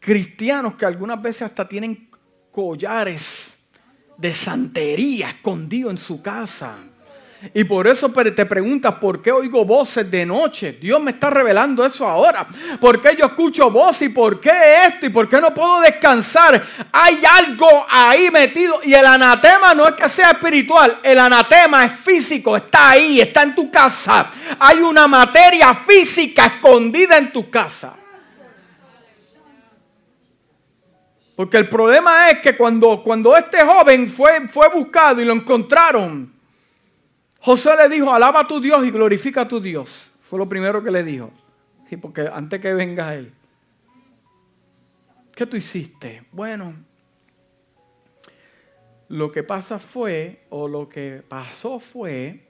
Cristianos que algunas veces hasta tienen collares de santería escondido en su casa. Y por eso te preguntas, ¿por qué oigo voces de noche? Dios me está revelando eso ahora. ¿Por qué yo escucho voces y por qué esto y por qué no puedo descansar? Hay algo ahí metido y el anatema no es que sea espiritual, el anatema es físico, está ahí, está en tu casa. Hay una materia física escondida en tu casa. Porque el problema es que cuando, cuando este joven fue, fue buscado y lo encontraron, José le dijo, alaba a tu Dios y glorifica a tu Dios. Fue lo primero que le dijo. Sí, porque antes que venga él. ¿Qué tú hiciste? Bueno, lo que pasa fue, o lo que pasó fue,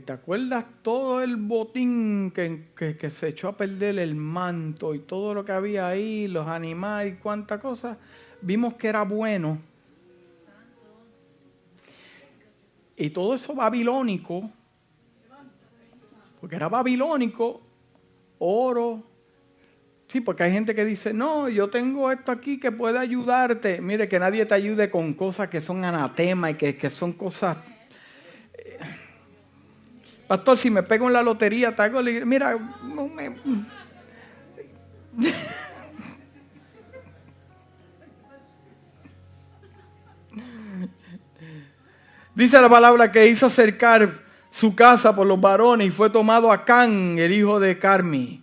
te acuerdas todo el botín que, se echó a perder el manto y todo lo que había ahí, los animales y cuánta cosa, vimos que era bueno. Y todo eso babilónico, porque era babilónico, oro, Sí, porque hay gente que dice, no, yo tengo esto aquí que puede ayudarte. Mire, que nadie te ayude con cosas que son anatema y que, que son cosas... Pastor, si me pego en la lotería, te hago... Mira, Dice la palabra que hizo acercar su casa por los varones y fue tomado a Can, el hijo de Carmi.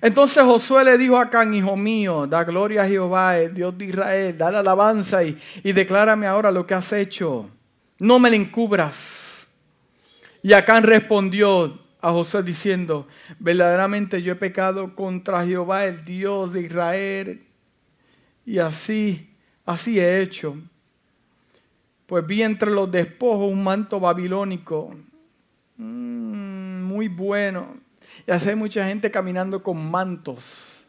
Entonces Josué le dijo a Can, hijo mío, da gloria a Jehová, el Dios de Israel, da alabanza y, y declárame ahora lo que has hecho. No me le encubras. Y Acán respondió a Josué diciendo, verdaderamente yo he pecado contra Jehová, el Dios de Israel. Y así, así he hecho. Pues vi entre los despojos un manto babilónico, mm, muy bueno y hay mucha gente caminando con mantos,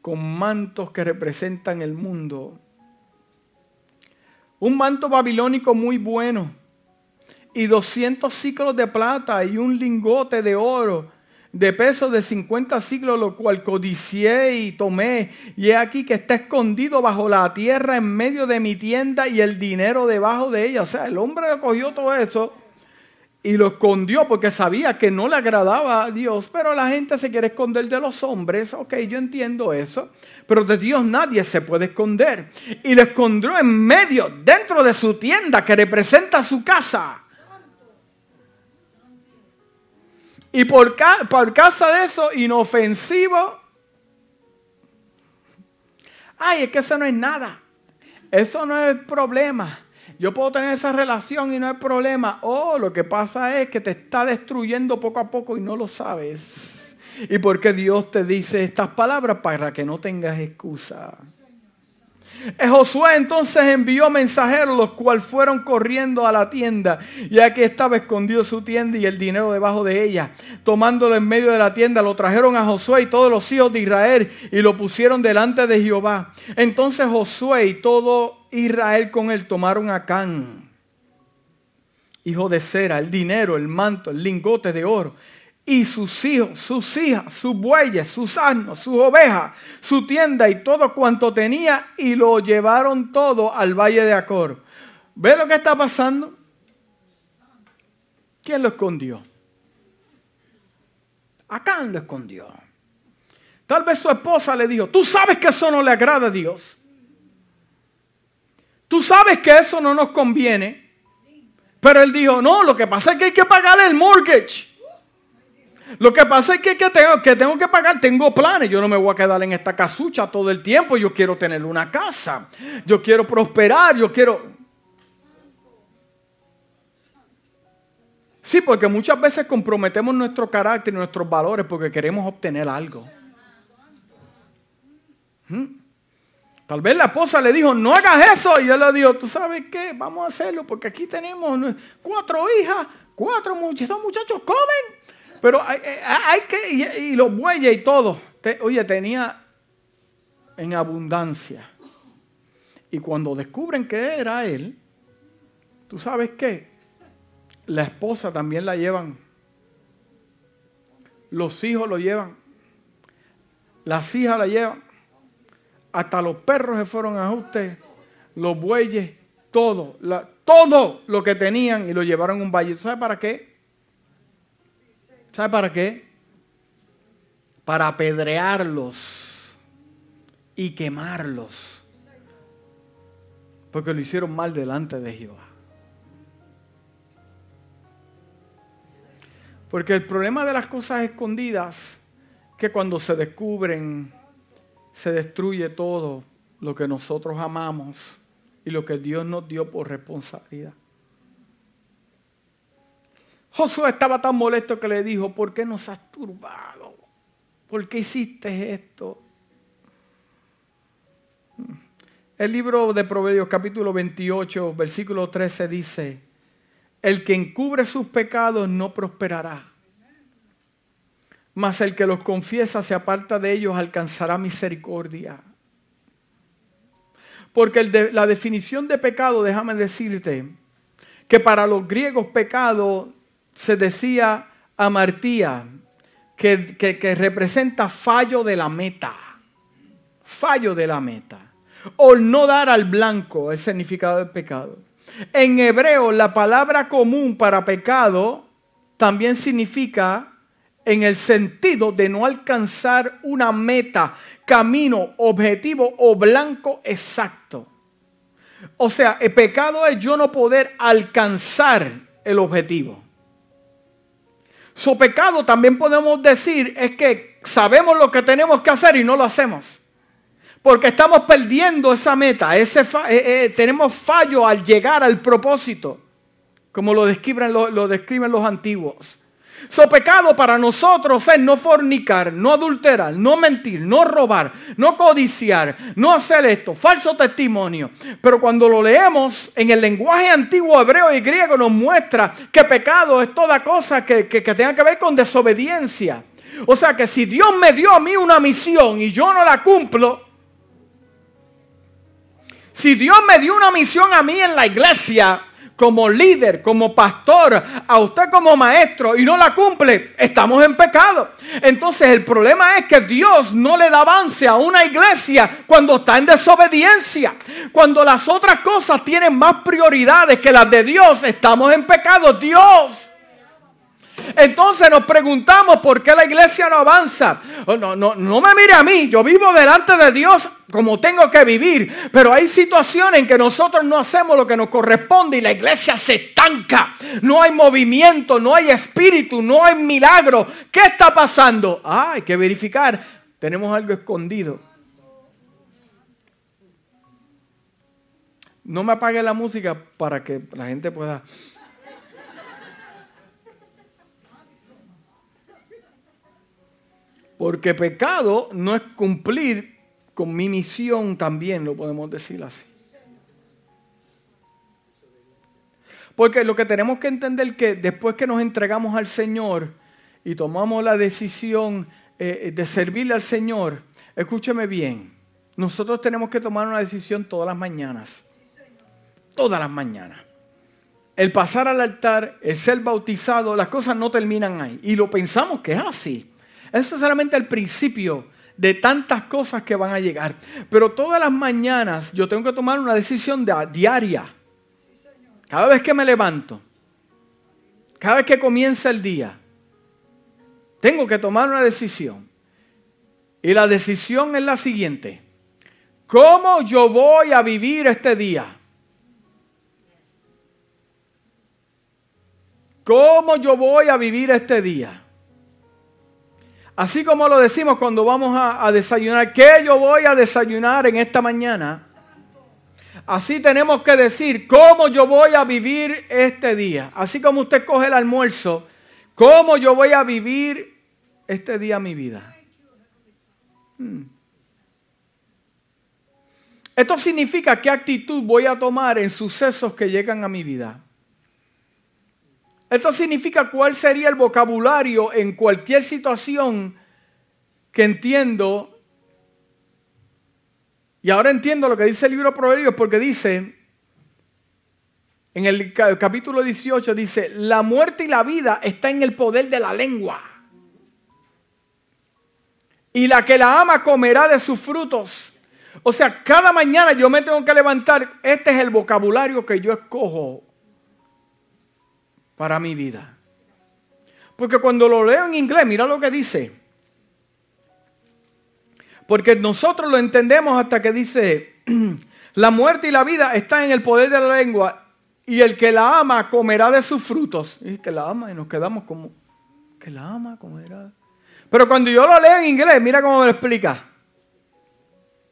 con mantos que representan el mundo. Un manto babilónico muy bueno y 200 ciclos de plata y un lingote de oro de peso de 50 ciclos, lo cual codicié y tomé. Y he aquí que está escondido bajo la tierra en medio de mi tienda y el dinero debajo de ella. O sea, el hombre cogió todo eso y lo escondió porque sabía que no le agradaba a Dios, pero la gente se quiere esconder de los hombres, ok, yo entiendo eso, pero de Dios nadie se puede esconder. Y lo escondió en medio, dentro de su tienda que representa su casa. Y por, por causa de eso, inofensivo, ay, es que eso no es nada, eso no es problema. Yo puedo tener esa relación y no hay problema. Oh, lo que pasa es que te está destruyendo poco a poco y no lo sabes. Y porque Dios te dice estas palabras para que no tengas excusa. Eh, Josué entonces envió mensajeros, los cuales fueron corriendo a la tienda, ya que estaba escondido su tienda y el dinero debajo de ella. Tomándolo en medio de la tienda, lo trajeron a Josué y todos los hijos de Israel y lo pusieron delante de Jehová. Entonces Josué y todo Israel con él tomaron a Can, hijo de Cera, el dinero, el manto, el lingote de oro y sus hijos, sus hijas, sus bueyes, sus asnos, sus ovejas, su tienda y todo cuanto tenía y lo llevaron todo al valle de Acor. ¿Ve lo que está pasando? ¿Quién lo escondió? Acán lo escondió. Tal vez su esposa le dijo, tú sabes que eso no le agrada a Dios. Tú sabes que eso no nos conviene. Pero él dijo, no, lo que pasa es que hay que pagarle el mortgage. Lo que pasa es que, tengo, que tengo que pagar, tengo planes. Yo no me voy a quedar en esta casucha todo el tiempo. Yo quiero tener una casa. Yo quiero prosperar. Yo quiero... Sí, porque muchas veces comprometemos nuestro carácter y nuestros valores porque queremos obtener algo. ¿Mm? Tal vez la esposa le dijo, no hagas eso. Y él le dijo, tú sabes qué, vamos a hacerlo porque aquí tenemos cuatro hijas, cuatro muchachos, muchachos comen. Pero hay, que, y, los bueyes y todo. oye, tenía en abundancia. Y cuando descubren que era él, ¿tú sabes qué? La esposa también la llevan. Los hijos lo llevan. Las hijas la llevan. Hasta los perros se fueron a usted. Los bueyes, todo. todo lo que tenían y lo llevaron a un valle. ¿Sabe para qué? ¿Sabe para qué? Para apedrearlos y quemarlos. Porque lo hicieron mal delante de Jehová. Porque el problema de las cosas escondidas que cuando se descubren se destruye todo lo que nosotros amamos y lo que Dios nos dio por responsabilidad. Josué estaba tan molesto que le dijo, ¿por qué nos has turbado? ¿Por qué hiciste esto? El libro de Proverbios capítulo 28, versículo 13 dice, el que encubre sus pecados no prosperará, mas el que los confiesa se aparta de ellos alcanzará misericordia. Porque la definición de pecado, déjame decirte, que para los griegos pecado se decía amartía, que, que representa fallo de la meta. Fallo de la meta. O no dar al blanco el significado del pecado. En hebreo, la palabra común para pecado también significa en el sentido de no alcanzar una meta, camino, objetivo o blanco exacto. O sea, el pecado es yo no poder alcanzar el objetivo. Su pecado también podemos decir es que sabemos lo que tenemos que hacer y no lo hacemos. Porque estamos perdiendo esa meta, ese eh, eh, tenemos fallo al llegar al propósito, como lo describen, lo describen los antiguos. Su pecado para nosotros es no fornicar, no adulterar, no mentir, no robar, no codiciar, no hacer esto, falso testimonio. Pero cuando lo leemos en el lenguaje antiguo hebreo y griego nos muestra que pecado es toda cosa que, que tenga que ver con desobediencia. O sea que si Dios me dio a mí una misión y yo no la cumplo, si Dios me dio una misión a mí en la iglesia, como líder, como pastor, a usted como maestro y no la cumple, estamos en pecado. Entonces el problema es que Dios no le da avance a una iglesia cuando está en desobediencia. Cuando las otras cosas tienen más prioridades que las de Dios, estamos en pecado. Dios entonces nos preguntamos por qué la iglesia no avanza. Oh, no, no, no me mire a mí, yo vivo delante de Dios como tengo que vivir, pero hay situaciones en que nosotros no hacemos lo que nos corresponde y la iglesia se estanca. No hay movimiento, no hay espíritu, no hay milagro. ¿Qué está pasando? Ah, hay que verificar. Tenemos algo escondido. No me apague la música para que la gente pueda Porque pecado no es cumplir con mi misión también, lo podemos decir así. Porque lo que tenemos que entender es que después que nos entregamos al Señor y tomamos la decisión eh, de servirle al Señor, escúcheme bien, nosotros tenemos que tomar una decisión todas las mañanas. Todas las mañanas. El pasar al altar, el ser bautizado, las cosas no terminan ahí. Y lo pensamos que es así. Eso es solamente el principio de tantas cosas que van a llegar. Pero todas las mañanas yo tengo que tomar una decisión diaria. Cada vez que me levanto, cada vez que comienza el día, tengo que tomar una decisión. Y la decisión es la siguiente. ¿Cómo yo voy a vivir este día? ¿Cómo yo voy a vivir este día? Así como lo decimos cuando vamos a, desayunar, ¿qué yo voy a desayunar en esta mañana? Así tenemos que decir, ¿cómo yo voy a vivir este día? Así como usted coge el almuerzo, ¿cómo yo voy a vivir este día mi vida? Hmm. Esto significa qué actitud voy a tomar en sucesos que llegan a mi vida. Esto significa cuál sería el vocabulario en cualquier situación que entiendo. Y ahora entiendo lo que dice el libro de Proverbios porque dice, en el capítulo 18 dice, la muerte y la vida está en el poder de la lengua. Y la que la ama comerá de sus frutos. O sea, cada mañana yo me tengo que levantar. Este es el vocabulario que yo escojo para mi vida. Porque cuando lo leo en inglés, mira lo que dice. Porque nosotros lo entendemos hasta que dice, la muerte y la vida están en el poder de la lengua y el que la ama comerá de sus frutos. Y que la ama y nos quedamos como, que la ama comerá. Pero cuando yo lo leo en inglés, mira cómo me lo explica.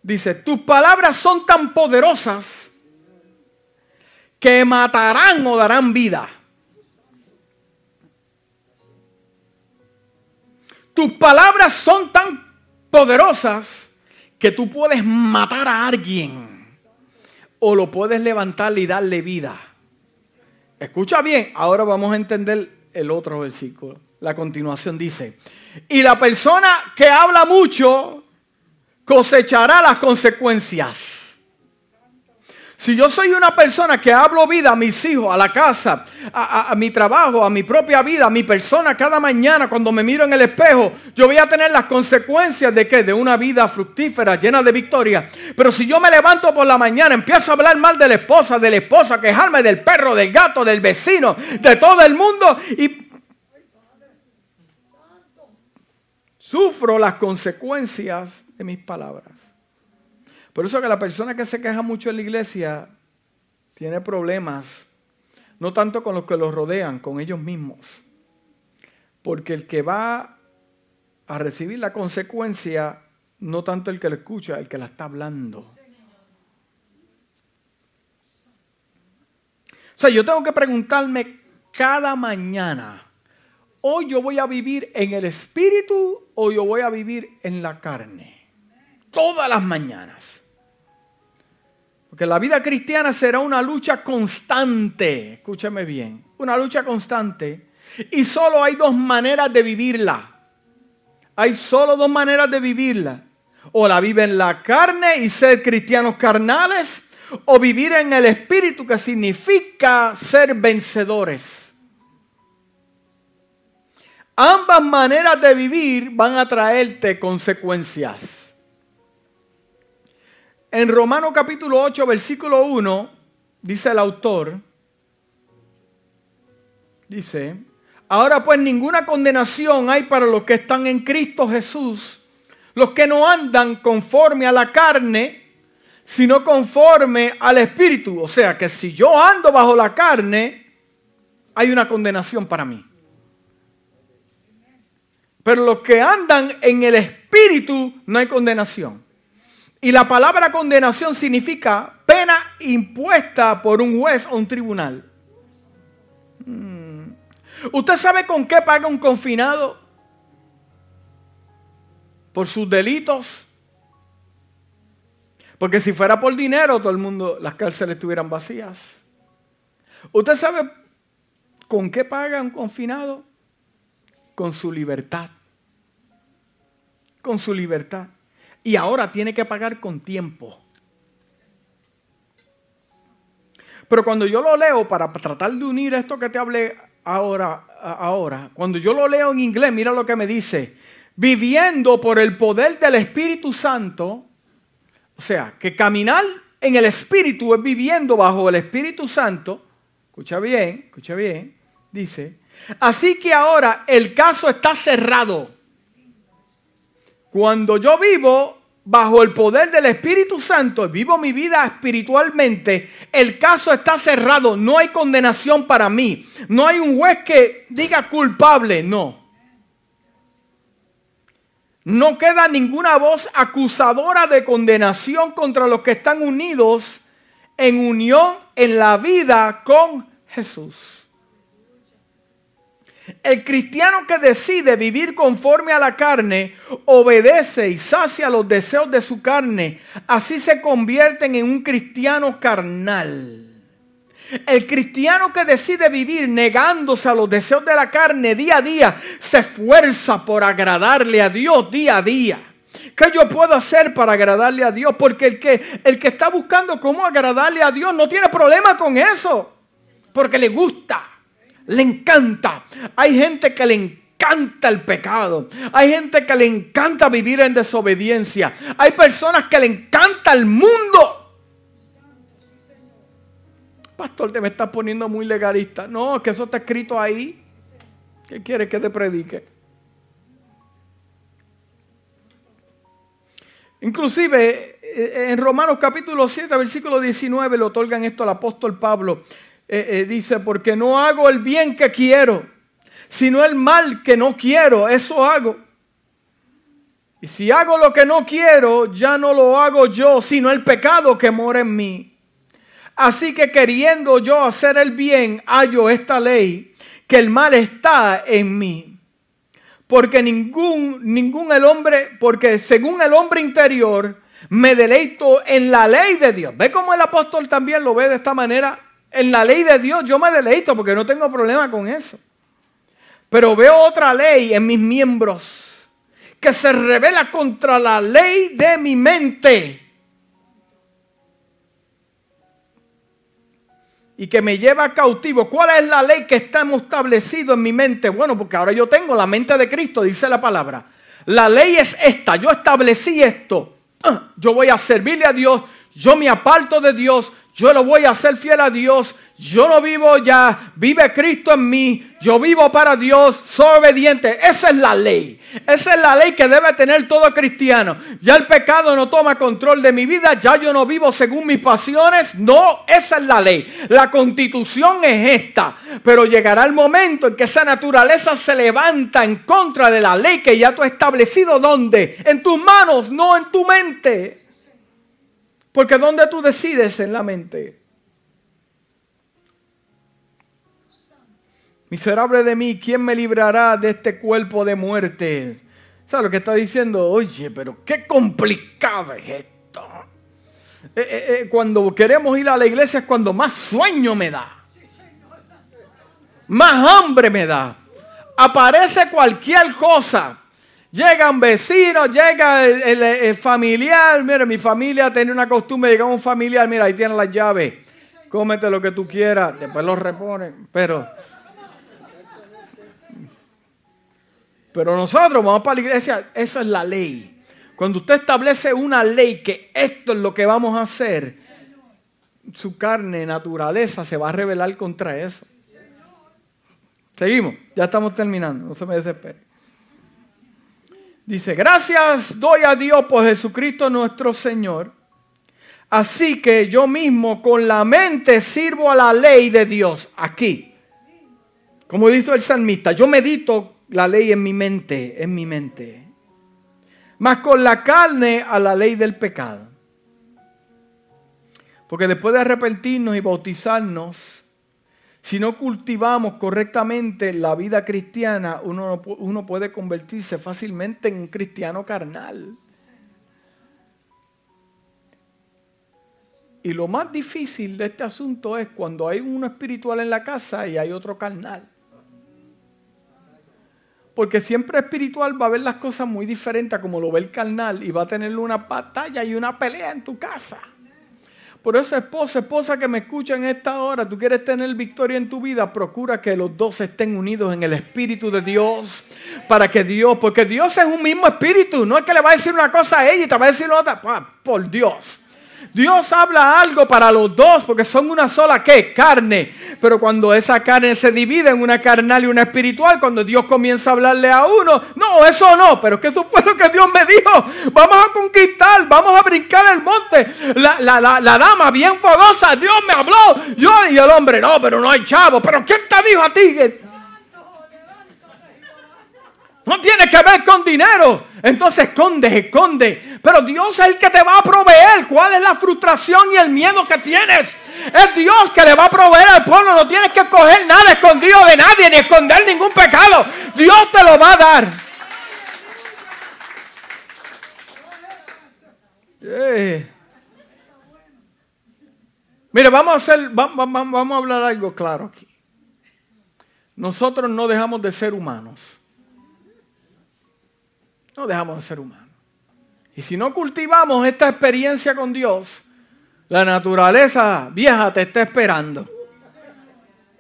Dice, tus palabras son tan poderosas que matarán o darán vida. Tus palabras son tan poderosas que tú puedes matar a alguien o lo puedes levantar y darle vida. Escucha bien, ahora vamos a entender el otro versículo. La continuación dice, y la persona que habla mucho cosechará las consecuencias. Si yo soy una persona que hablo vida a mis hijos, a la casa, a, mi trabajo, a mi propia vida, a mi persona cada mañana cuando me miro en el espejo, yo voy a tener las consecuencias de qué? De una vida fructífera, llena de victoria. Pero si yo me levanto por la mañana, empiezo a hablar mal de la esposa, de la esposa, quejarme del perro, del gato, del vecino, de todo el mundo y sufro las consecuencias de mis palabras. Por eso que la persona que se queja mucho en la iglesia tiene problemas, no tanto con los que los rodean, con ellos mismos. Porque el que va a recibir la consecuencia, no tanto el que lo escucha, el que la está hablando. O sea, yo tengo que preguntarme cada mañana, hoy yo voy a vivir en el espíritu o yo voy a vivir en la carne. Todas las mañanas. Porque la vida cristiana será una lucha constante, escúcheme bien, una lucha constante. Y solo hay dos maneras de vivirla. Hay solo dos maneras de vivirla. O la vive en la carne y ser cristianos carnales, o vivir en el espíritu que significa ser vencedores. Ambas maneras de vivir van a traerte consecuencias. En Romano capítulo 8, versículo 1, dice el autor, dice, ahora pues ninguna condenación hay para los que están en Cristo Jesús, los que no andan conforme a la carne, sino conforme al Espíritu. O sea que si yo ando bajo la carne, hay una condenación para mí. Pero los que andan en el Espíritu, no hay condenación. Y la palabra condenación significa pena impuesta por un juez o un tribunal. Hmm. ¿Usted sabe con qué paga un confinado? Por sus delitos. Porque si fuera por dinero, todo el mundo, las cárceles estuvieran vacías. ¿Usted sabe con qué paga un confinado? Con su libertad. Con su libertad y ahora tiene que pagar con tiempo. Pero cuando yo lo leo, para tratar de unir esto que te hablé ahora, ahora, cuando yo lo leo en inglés, mira lo que me dice. Viviendo por el poder del Espíritu Santo, o sea, que caminar en el Espíritu es viviendo bajo el Espíritu Santo. Escucha bien, escucha bien. Dice, así que ahora el caso está cerrado. Cuando yo vivo bajo el poder del Espíritu Santo, vivo mi vida espiritualmente, el caso está cerrado, no hay condenación para mí, no hay un juez que diga culpable, no. No queda ninguna voz acusadora de condenación contra los que están unidos en unión en la vida con Jesús. El cristiano que decide vivir conforme a la carne obedece y sacia los deseos de su carne. Así se convierten en un cristiano carnal. El cristiano que decide vivir negándose a los deseos de la carne día a día se esfuerza por agradarle a Dios día a día. ¿Qué yo puedo hacer para agradarle a Dios? Porque el que, el que está buscando cómo agradarle a Dios no tiene problema con eso. Porque le gusta le encanta. Hay gente que le encanta el pecado. Hay gente que le encanta vivir en desobediencia. Hay personas que le encanta el mundo. Pastor, te me estás poniendo muy legalista. No, que eso está escrito ahí. ¿Qué quieres que te predique? Inclusive eh, en Romanos capítulo 7, versículo 19, le otorgan esto al apóstol Pablo. Eh, eh, dice, porque no hago el bien que quiero, sino el mal que no quiero, eso hago. Y si hago lo que no quiero, ya no lo hago yo, sino el pecado que mora en mí. Así que queriendo yo hacer el bien, hallo esta ley, que el mal está en mí. Porque ningún, ningún el hombre, porque según el hombre interior, me deleito en la ley de Dios. ¿Ve cómo el apóstol también lo ve de esta manera? En la ley de Dios yo me deleito porque no tengo problema con eso. Pero veo otra ley en mis miembros que se revela contra la ley de mi mente. y que me lleva cautivo. ¿Cuál es la ley que está establecido en mi mente? Bueno, porque ahora yo tengo la mente de Cristo, dice la palabra. La ley es esta, yo establecí esto. Ah, yo voy a servirle a Dios, yo me aparto de Dios, yo lo voy a hacer fiel a Dios, yo no vivo ya, vive Cristo en mí, yo vivo para Dios, soy obediente. Esa es la ley. Esa es la ley que debe tener todo cristiano. Ya el pecado no toma control de mi vida, ya yo no vivo según mis pasiones. No, esa es la ley. La constitución es esta. Pero llegará el momento en que esa naturaleza se levanta en contra de la ley que ya tú has establecido. ¿Dónde? En tus manos, no en tu mente. Porque donde tú decides en la mente. Miserable de mí, ¿quién me librará de este cuerpo de muerte? ¿Sabes lo que está diciendo? Oye, pero qué complicado es esto. Eh, eh, eh, cuando queremos ir a la iglesia es cuando más sueño me da. Más hambre me da. Aparece cualquier cosa. Llegan vecinos, llega el, familiar. Mira, mi familia tiene una costumbre, llega un familiar, mira, ahí tiene las llaves. Cómete lo que tú quieras, después lo reponen. Pero Pero nosotros vamos para la iglesia, esa es la ley. Cuando usted establece una ley que esto es lo que vamos a hacer, su carne, naturaleza se va a rebelar contra eso. Seguimos, ya estamos terminando, no se me desespere. Dice, gracias doy a Dios por Jesucristo nuestro Señor. Así que yo mismo con la mente sirvo a la ley de Dios aquí. Como dice el salmista, yo medito la ley en mi mente, en mi mente. Más con la carne a la ley del pecado. Porque después de arrepentirnos y bautizarnos, si no cultivamos correctamente la vida cristiana, uno, uno puede convertirse fácilmente en un cristiano carnal. Y lo más difícil de este asunto es cuando hay uno espiritual en la casa y hay otro carnal. Porque siempre espiritual va a ver las cosas muy diferentes como lo ve el carnal y va a tener una batalla y una pelea en tu casa. Por eso, esposa, esposa que me escucha en esta hora, tú quieres tener victoria en tu vida, procura que los dos estén unidos en el Espíritu de Dios. Para que Dios, porque Dios es un mismo espíritu, no es que le va a decir una cosa a ella y te va a decir otra. Por Dios. Dios habla algo para los dos porque son una sola ¿qué? carne. Pero cuando esa carne se divide en una carnal y una espiritual, cuando Dios comienza a hablarle a uno, no, eso no, pero que eso fue lo que Dios me dijo. Vamos a conquistar, vamos a brincar el monte. La, la dama bien fogosa, Dios me habló. Yo y el hombre, no, pero no hay chavo. Pero ¿quién te dijo a ti? No tiene que ver con dinero. Entonces esconde, esconde. Pero Dios es el que te va a proveer. ¿Cuál es la frustración y el miedo que tienes? Es Dios que le va a proveer al pueblo. No tienes que coger nada escondido de nadie ni esconder ningún pecado. Dios te lo va a dar. Mire, vamos a hacer, vamos a hablar algo claro aquí. Nosotros no dejamos de ser humanos no dejamos de ser humanos. Y si no cultivamos esta experiencia con Dios, la naturaleza vieja te está esperando.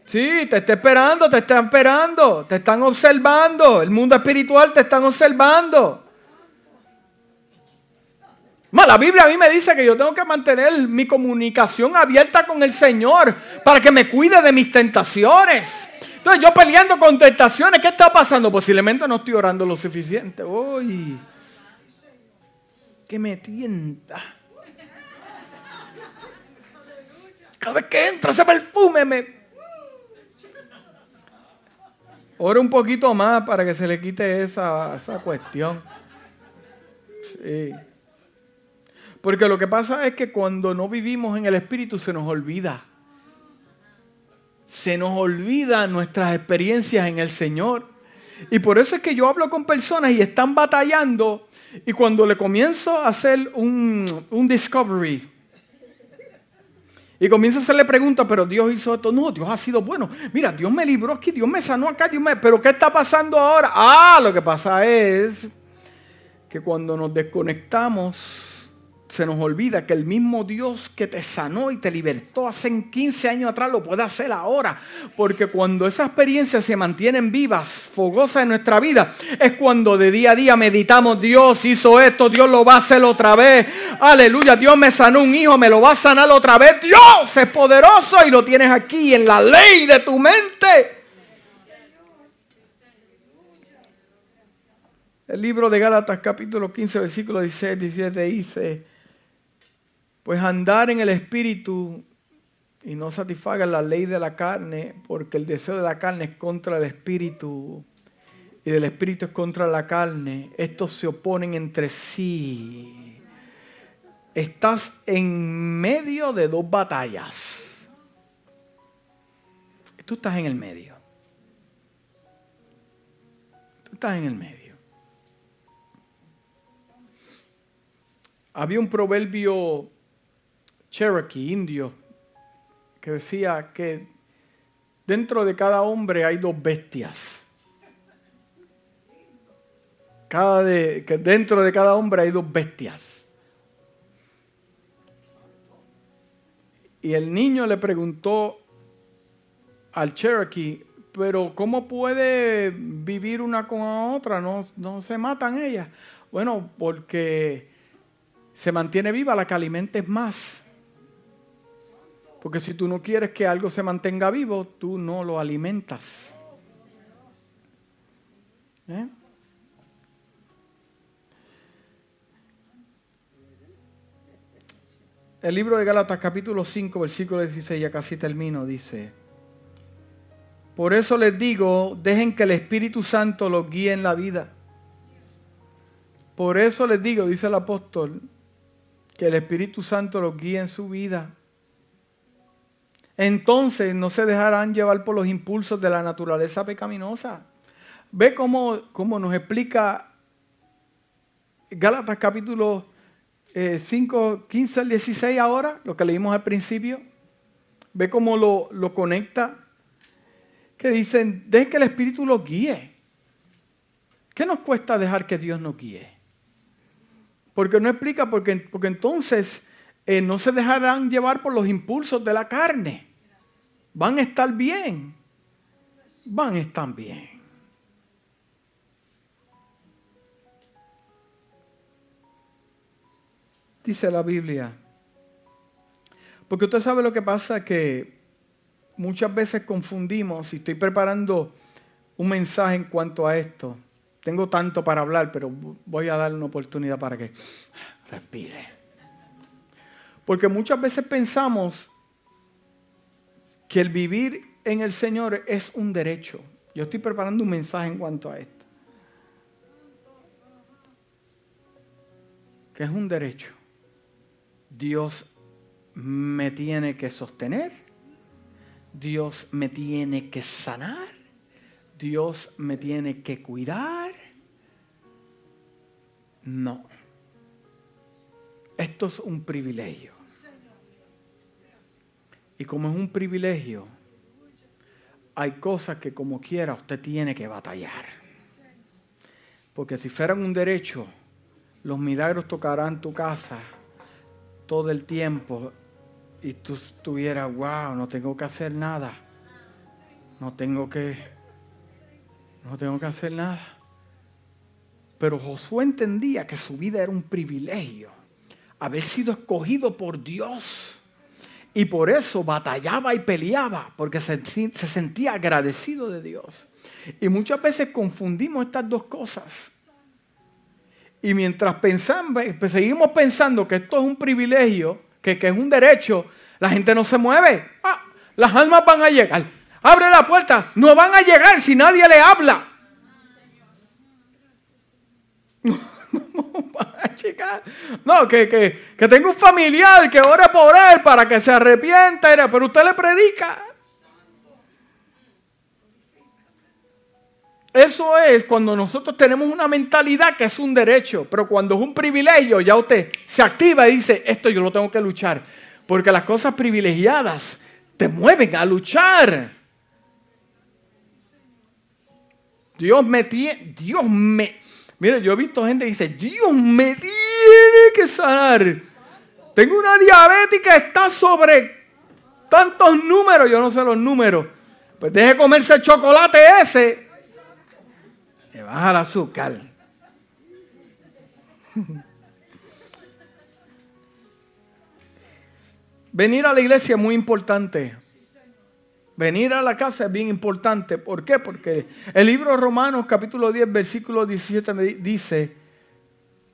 Sí, te está esperando, te están esperando, te están observando. El mundo espiritual te están observando. la Biblia a mí me dice que yo tengo que mantener mi comunicación abierta con el Señor para que me cuide de mis tentaciones. Entonces yo peleando con tentaciones, ¿qué está pasando? Posiblemente no estoy orando lo suficiente. Uy, que me tienta. Cada vez que entra ese perfume me... Ora un poquito más para que se le quite esa, esa cuestión. Sí. Porque lo que pasa es que cuando no vivimos en el Espíritu se nos olvida se nos olvida nuestras experiencias en el Señor. Y por eso es que yo hablo con personas y están batallando y cuando le comienzo a hacer un, discovery y comienzo a hacerle preguntas, pero Dios hizo esto, no, Dios ha sido bueno. Mira, Dios me libró aquí, Dios me sanó acá, Dios me... Pero ¿qué está pasando ahora? Ah, lo que pasa es que cuando nos desconectamos se nos olvida que el mismo Dios que te sanó y te libertó hace 15 años atrás lo puede hacer ahora. Porque cuando esas experiencias se mantienen vivas, fogosas en nuestra vida, es cuando de día a día meditamos, Dios hizo esto, Dios lo va a hacer otra vez. Aleluya, Dios me sanó un hijo, me lo va a sanar otra vez. Dios es poderoso y lo tienes aquí en la ley de tu mente. El libro de Gálatas capítulo 15 versículo 16, 17 dice, pues andar en el espíritu y no satisfaga la ley de la carne, porque el deseo de la carne es contra el espíritu y del espíritu es contra la carne. Estos se oponen entre sí. Estás en medio de dos batallas. Tú estás en el medio. Tú estás en el medio. Había un proverbio cherokee, indio, que decía que dentro de cada hombre hay dos bestias. Cada de, que dentro de cada hombre hay dos bestias. Y el niño le preguntó al Cherokee, pero ¿cómo puede vivir una con la otra? No, no se matan ellas. Bueno, porque se mantiene viva la que alimentes más. Porque si tú no quieres que algo se mantenga vivo, tú no lo alimentas. ¿Eh? El libro de Gálatas capítulo 5, versículo 16, ya casi termino, dice, por eso les digo, dejen que el Espíritu Santo los guíe en la vida. Por eso les digo, dice el apóstol, que el Espíritu Santo los guíe en su vida. Entonces no se dejarán llevar por los impulsos de la naturaleza pecaminosa. Ve cómo, cómo nos explica Gálatas capítulo 5, eh, 15 al 16 ahora, lo que leímos al principio. Ve cómo lo, lo conecta. Que dicen, dejen que el Espíritu los guíe. ¿Qué nos cuesta dejar que Dios nos guíe? Porque no explica, porque, porque entonces eh, no se dejarán llevar por los impulsos de la carne. Van a estar bien. Van a estar bien. Dice la Biblia. Porque usted sabe lo que pasa, que muchas veces confundimos, y estoy preparando un mensaje en cuanto a esto, tengo tanto para hablar, pero voy a darle una oportunidad para que respire. Porque muchas veces pensamos que el vivir en el Señor es un derecho. Yo estoy preparando un mensaje en cuanto a esto. Que es un derecho. Dios me tiene que sostener. Dios me tiene que sanar. Dios me tiene que cuidar. No. Esto es un privilegio. Y como es un privilegio, hay cosas que como quiera usted tiene que batallar. Porque si fueran un derecho, los milagros tocarán tu casa todo el tiempo y tú estuvieras, wow, no tengo que hacer nada. No tengo que, no tengo que hacer nada. Pero Josué entendía que su vida era un privilegio, haber sido escogido por Dios. Y por eso batallaba y peleaba, porque se, sentía agradecido de Dios. Y muchas veces confundimos estas dos cosas. Y mientras pensamos, pues seguimos pensando que esto es un privilegio, que, que es un derecho, la gente no se mueve. Ah, las almas van a llegar. Abre la puerta. No van a llegar si nadie le habla. No, que, que, que tenga un familiar que ore por él para que se arrepienta, pero usted le predica. Eso es cuando nosotros tenemos una mentalidad que es un derecho, pero cuando es un privilegio, ya usted se activa y dice, esto yo lo tengo que luchar, porque las cosas privilegiadas te mueven a luchar. Dios me tiene, Dios me, Mire, yo he visto gente que dice, Dios me tiene que sanar. Tengo una diabética, está sobre tantos números, yo no sé los números. Pues deje comerse el chocolate ese. Le baja el azúcar. Venir a la iglesia es muy importante. Venir a la casa es bien importante. ¿Por qué? Porque el libro de Romanos capítulo 10 versículo 17 dice,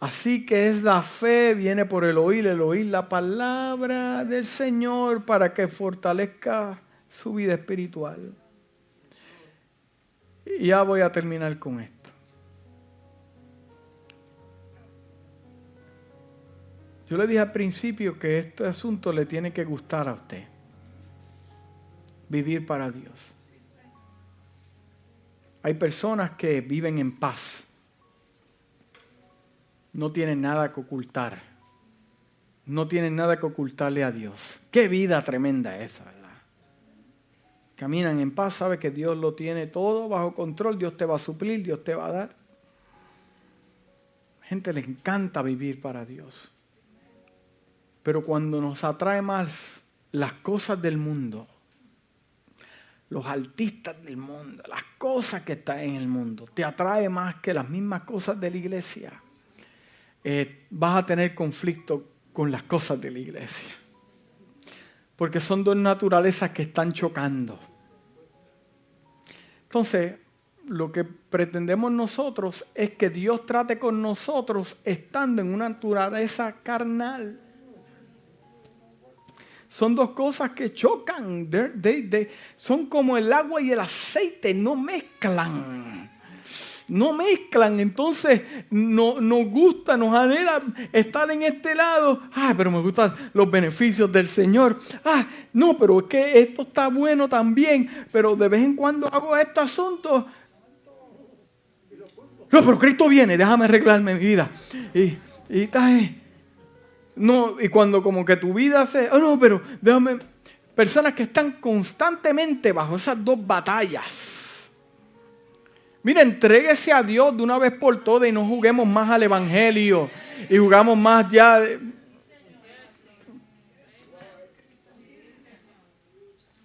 así que es la fe, viene por el oír, el oír la palabra del Señor para que fortalezca su vida espiritual. Y ya voy a terminar con esto. Yo le dije al principio que este asunto le tiene que gustar a usted. Vivir para Dios. Hay personas que viven en paz. No tienen nada que ocultar. No tienen nada que ocultarle a Dios. Qué vida tremenda esa, ¿verdad? Caminan en paz, sabe que Dios lo tiene todo bajo control, Dios te va a suplir, Dios te va a dar. Gente le encanta vivir para Dios. Pero cuando nos atrae más las cosas del mundo, los artistas del mundo, las cosas que están en el mundo, te atrae más que las mismas cosas de la iglesia, eh, vas a tener conflicto con las cosas de la iglesia. Porque son dos naturalezas que están chocando. Entonces, lo que pretendemos nosotros es que Dios trate con nosotros estando en una naturaleza carnal. Son dos cosas que chocan. son como el agua y el aceite, no mezclan. No mezclan, entonces no, nos gusta, nos anhela estar en este lado. Ah, pero me gustan los beneficios del Señor. Ah, no, pero es que esto está bueno también. Pero de vez en cuando hago este asunto. No, pero Cristo viene, déjame arreglarme mi vida. Y, y está ahí. No, y cuando como que tu vida se... Oh, no, pero déjame... Personas que están constantemente bajo esas dos batallas. Mira, entréguese a Dios de una vez por todas y no juguemos más al Evangelio y jugamos más ya...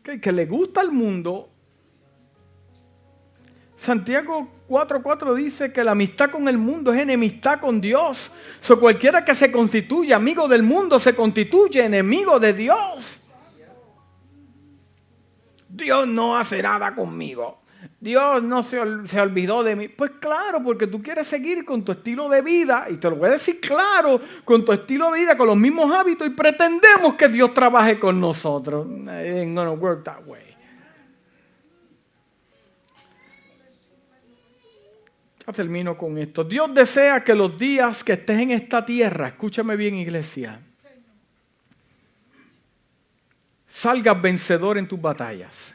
Que, que le gusta al mundo. Santiago 4.4 dice que la amistad con el mundo es enemistad con Dios. So, cualquiera que se constituye amigo del mundo se constituye enemigo de Dios. Dios no hace nada conmigo. Dios no se, se, olvidó de mí. Pues claro, porque tú quieres seguir con tu estilo de vida, y te lo voy a decir claro, con tu estilo de vida, con los mismos hábitos, y pretendemos que Dios trabaje con nosotros. It ain't work that way. Termino con esto. Dios desea que los días que estés en esta tierra, escúchame bien iglesia, salgas vencedor en tus batallas.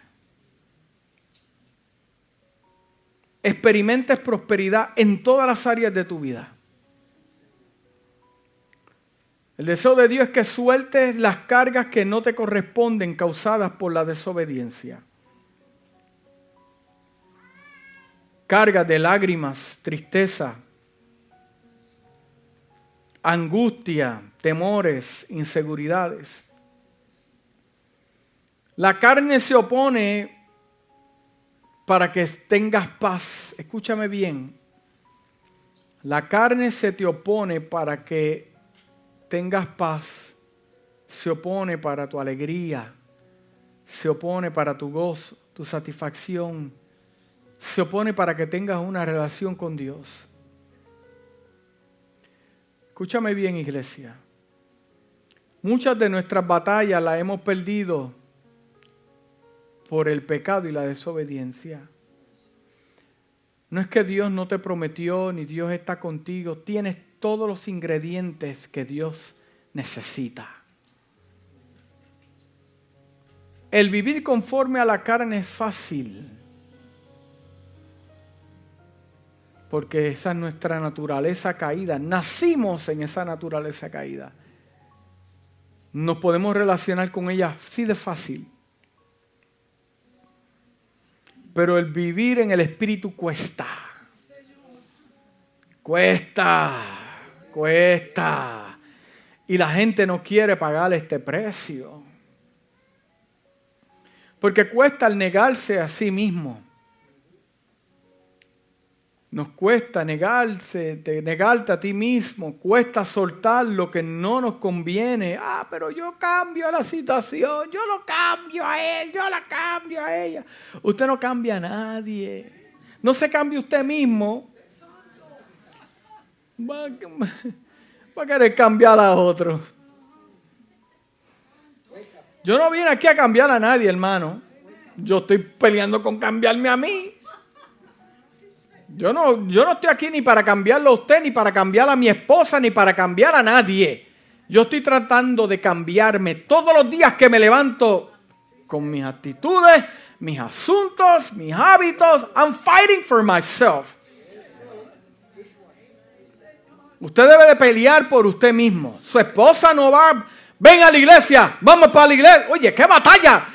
Experimentes prosperidad en todas las áreas de tu vida. El deseo de Dios es que sueltes las cargas que no te corresponden causadas por la desobediencia. Carga de lágrimas, tristeza, angustia, temores, inseguridades. La carne se opone para que tengas paz. Escúchame bien. La carne se te opone para que tengas paz. Se opone para tu alegría. Se opone para tu gozo, tu satisfacción se opone para que tengas una relación con Dios. Escúchame bien, iglesia. Muchas de nuestras batallas las hemos perdido por el pecado y la desobediencia. No es que Dios no te prometió ni Dios está contigo. Tienes todos los ingredientes que Dios necesita. El vivir conforme a la carne es fácil. Porque esa es nuestra naturaleza caída. Nacimos en esa naturaleza caída. Nos podemos relacionar con ella así de fácil. Pero el vivir en el Espíritu cuesta. Cuesta, cuesta. Y la gente no quiere pagar este precio. Porque cuesta el negarse a sí mismo. Nos cuesta negarse, negarte a ti mismo, cuesta soltar lo que no nos conviene. Ah, pero yo cambio la situación, yo lo cambio a él, yo la cambio a ella. Usted no cambia a nadie. No se cambie usted mismo. Va, va a querer cambiar a otro. Yo no vine aquí a cambiar a nadie, hermano. Yo estoy peleando con cambiarme a mí. Yo no, yo no estoy aquí ni para cambiarlo a usted, ni para cambiar a mi esposa, ni para cambiar a nadie. Yo estoy tratando de cambiarme todos los días que me levanto con mis actitudes, mis asuntos, mis hábitos. I'm fighting for myself. Usted debe de pelear por usted mismo. Su esposa no va, ven a la iglesia, vamos para la iglesia. Oye, qué batalla.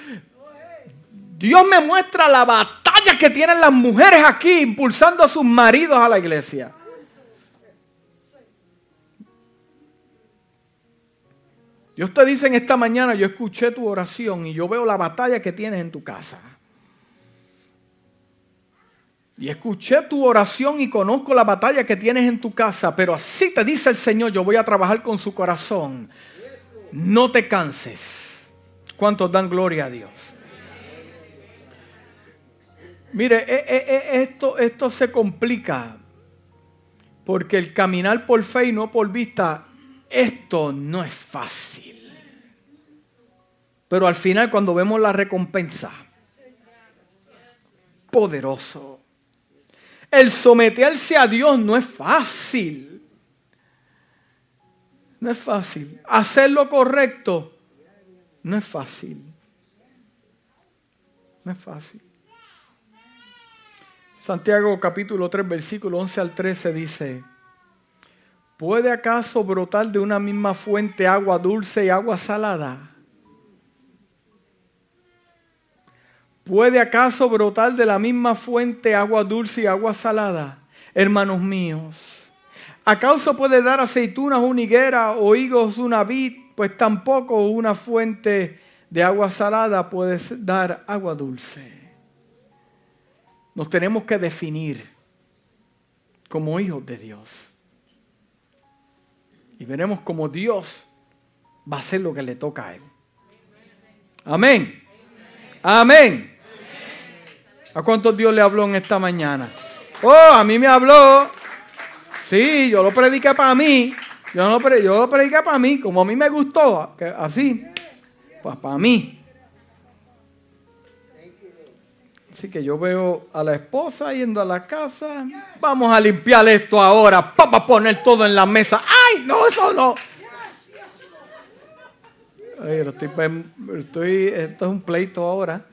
Dios me muestra la batalla que tienen las mujeres aquí impulsando a sus maridos a la iglesia. Dios te dice en esta mañana, yo escuché tu oración y yo veo la batalla que tienes en tu casa. Y escuché tu oración y conozco la batalla que tienes en tu casa, pero así te dice el Señor, yo voy a trabajar con su corazón. No te canses. ¿Cuántos dan gloria a Dios? Mire, e, e, e, esto, esto se complica porque el caminar por fe y no por vista, esto no es fácil. Pero al final cuando vemos la recompensa, poderoso. El someterse a Dios no es fácil. No es fácil. Hacer lo correcto no es fácil. No es fácil. Santiago capítulo 3, versículo 11 al 13 dice, ¿puede acaso brotar de una misma fuente agua dulce y agua salada? ¿Puede acaso brotar de la misma fuente agua dulce y agua salada? Hermanos míos, ¿acaso puede dar aceitunas una higuera o higos una vid? Pues tampoco una fuente de agua salada puede dar agua dulce. Nos tenemos que definir como hijos de Dios. Y veremos cómo Dios va a hacer lo que le toca a Él. Amén. Amén. ¿A cuántos Dios le habló en esta mañana? Oh, a mí me habló. Sí, yo lo prediqué para mí. Yo, no, yo lo prediqué para mí, como a mí me gustó, así. Pues para mí. Así que yo veo a la esposa yendo a la casa. Vamos a limpiar esto ahora. Para poner todo en la mesa. ¡Ay, no, eso no! estoy, esto es un pleito ahora.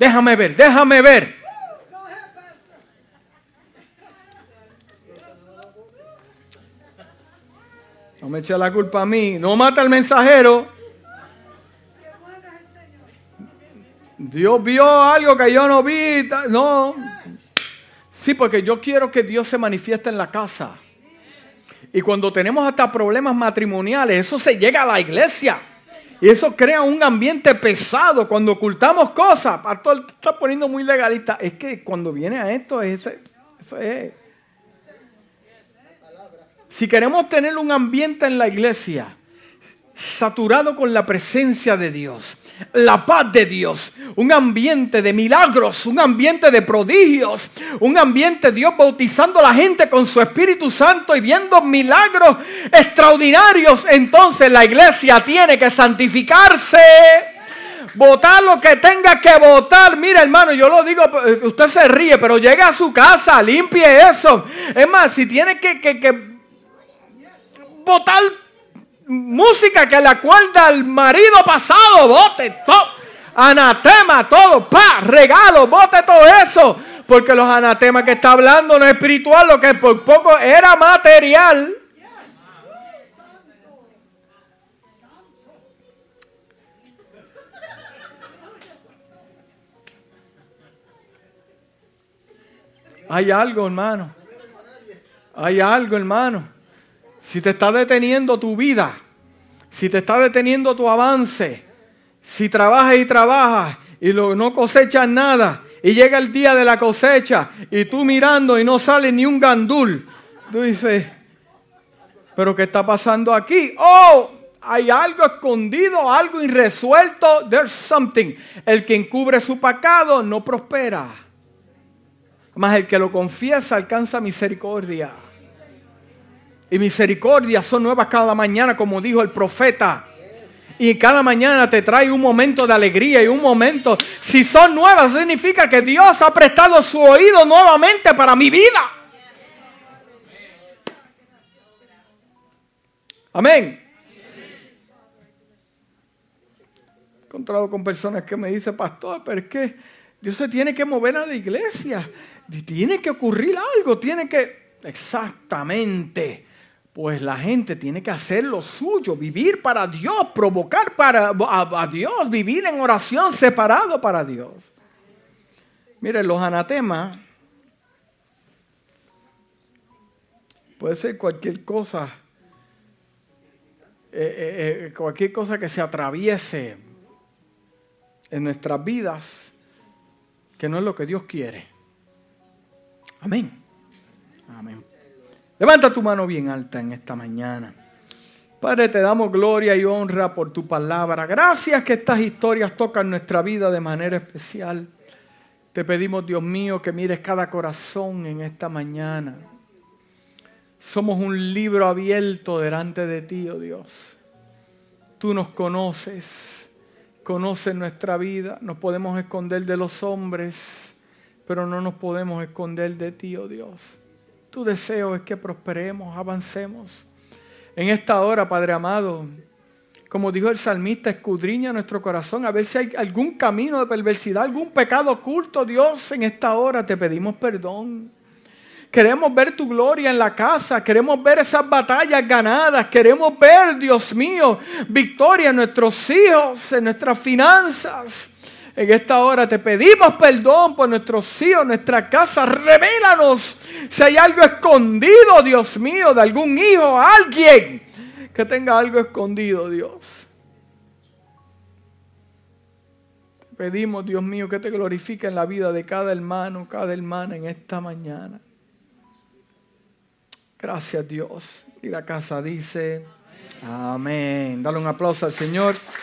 Déjame ver, déjame ver. No me eche la culpa a mí. No mata al mensajero. Dios vio algo que yo no vi. No. Sí, porque yo quiero que Dios se manifieste en la casa. Y cuando tenemos hasta problemas matrimoniales, eso se llega a la iglesia. Y eso crea un ambiente pesado. Cuando ocultamos cosas, pastor está poniendo muy legalista. Es que cuando viene a esto, eso es. Si queremos tener un ambiente en la iglesia saturado con la presencia de Dios, la paz de Dios, un ambiente de milagros, un ambiente de prodigios, un ambiente Dios bautizando a la gente con su Espíritu Santo y viendo milagros extraordinarios, entonces la iglesia tiene que santificarse. Votar lo que tenga que votar. Mira, hermano, yo lo digo, usted se ríe, pero llegue a su casa, limpie eso. Es más, si tiene que, que, que votar música que la cual al marido pasado, bote todo, anatema, todo, pa, regalo, bote todo eso. Porque los anatemas que está hablando no es espiritual, lo que por poco era material. Hay algo, hermano. Hay algo, hermano. Si te está deteniendo tu vida, si te está deteniendo tu avance, si trabajas y trabajas y no cosechas nada, y llega el día de la cosecha y tú mirando y no sale ni un gandul, tú dices, pero ¿qué está pasando aquí? Oh, hay algo escondido, algo irresuelto. There's something. El que encubre su pecado no prospera. Más el que lo confiesa alcanza misericordia. Y misericordia son nuevas cada mañana, como dijo el profeta. Y cada mañana te trae un momento de alegría y un momento. Si son nuevas, significa que Dios ha prestado su oído nuevamente para mi vida. Amén. He encontrado con personas que me dicen, pastor, pero es que Dios se tiene que mover a la iglesia. Tiene que ocurrir algo, tiene que... Exactamente. Pues la gente tiene que hacer lo suyo, vivir para Dios, provocar para, a, Dios, vivir en oración separado para Dios. Miren, los anatemas puede ser cualquier cosa, eh, eh, eh, cualquier cosa que se atraviese en nuestras vidas, que no es lo que Dios quiere. Amén. Amén. Levanta tu mano bien alta en esta mañana. Padre, te damos gloria y honra por tu palabra. Gracias que estas historias tocan nuestra vida de manera especial. Te pedimos, Dios mío, que mires cada corazón en esta mañana. Somos un libro abierto delante de ti, oh Dios. Tú nos conoces, conoces nuestra vida. Nos podemos esconder de los hombres, pero no nos podemos esconder de ti, oh Dios. Tu deseo es que prosperemos, avancemos. En esta hora, Padre amado, como dijo el salmista, escudriña nuestro corazón a ver si hay algún camino de perversidad, algún pecado oculto. Dios, en esta hora te pedimos perdón. Queremos ver tu gloria en la casa, queremos ver esas batallas ganadas, queremos ver, Dios mío, victoria en nuestros hijos, en nuestras finanzas. En esta hora te pedimos perdón por nuestros hijos, nuestra casa. Revélanos si hay algo escondido, Dios mío, de algún hijo, alguien que tenga algo escondido, Dios. Te pedimos, Dios mío, que te glorifique en la vida de cada hermano, cada hermana en esta mañana. Gracias, Dios. Y la casa dice, amén. Dale un aplauso al Señor.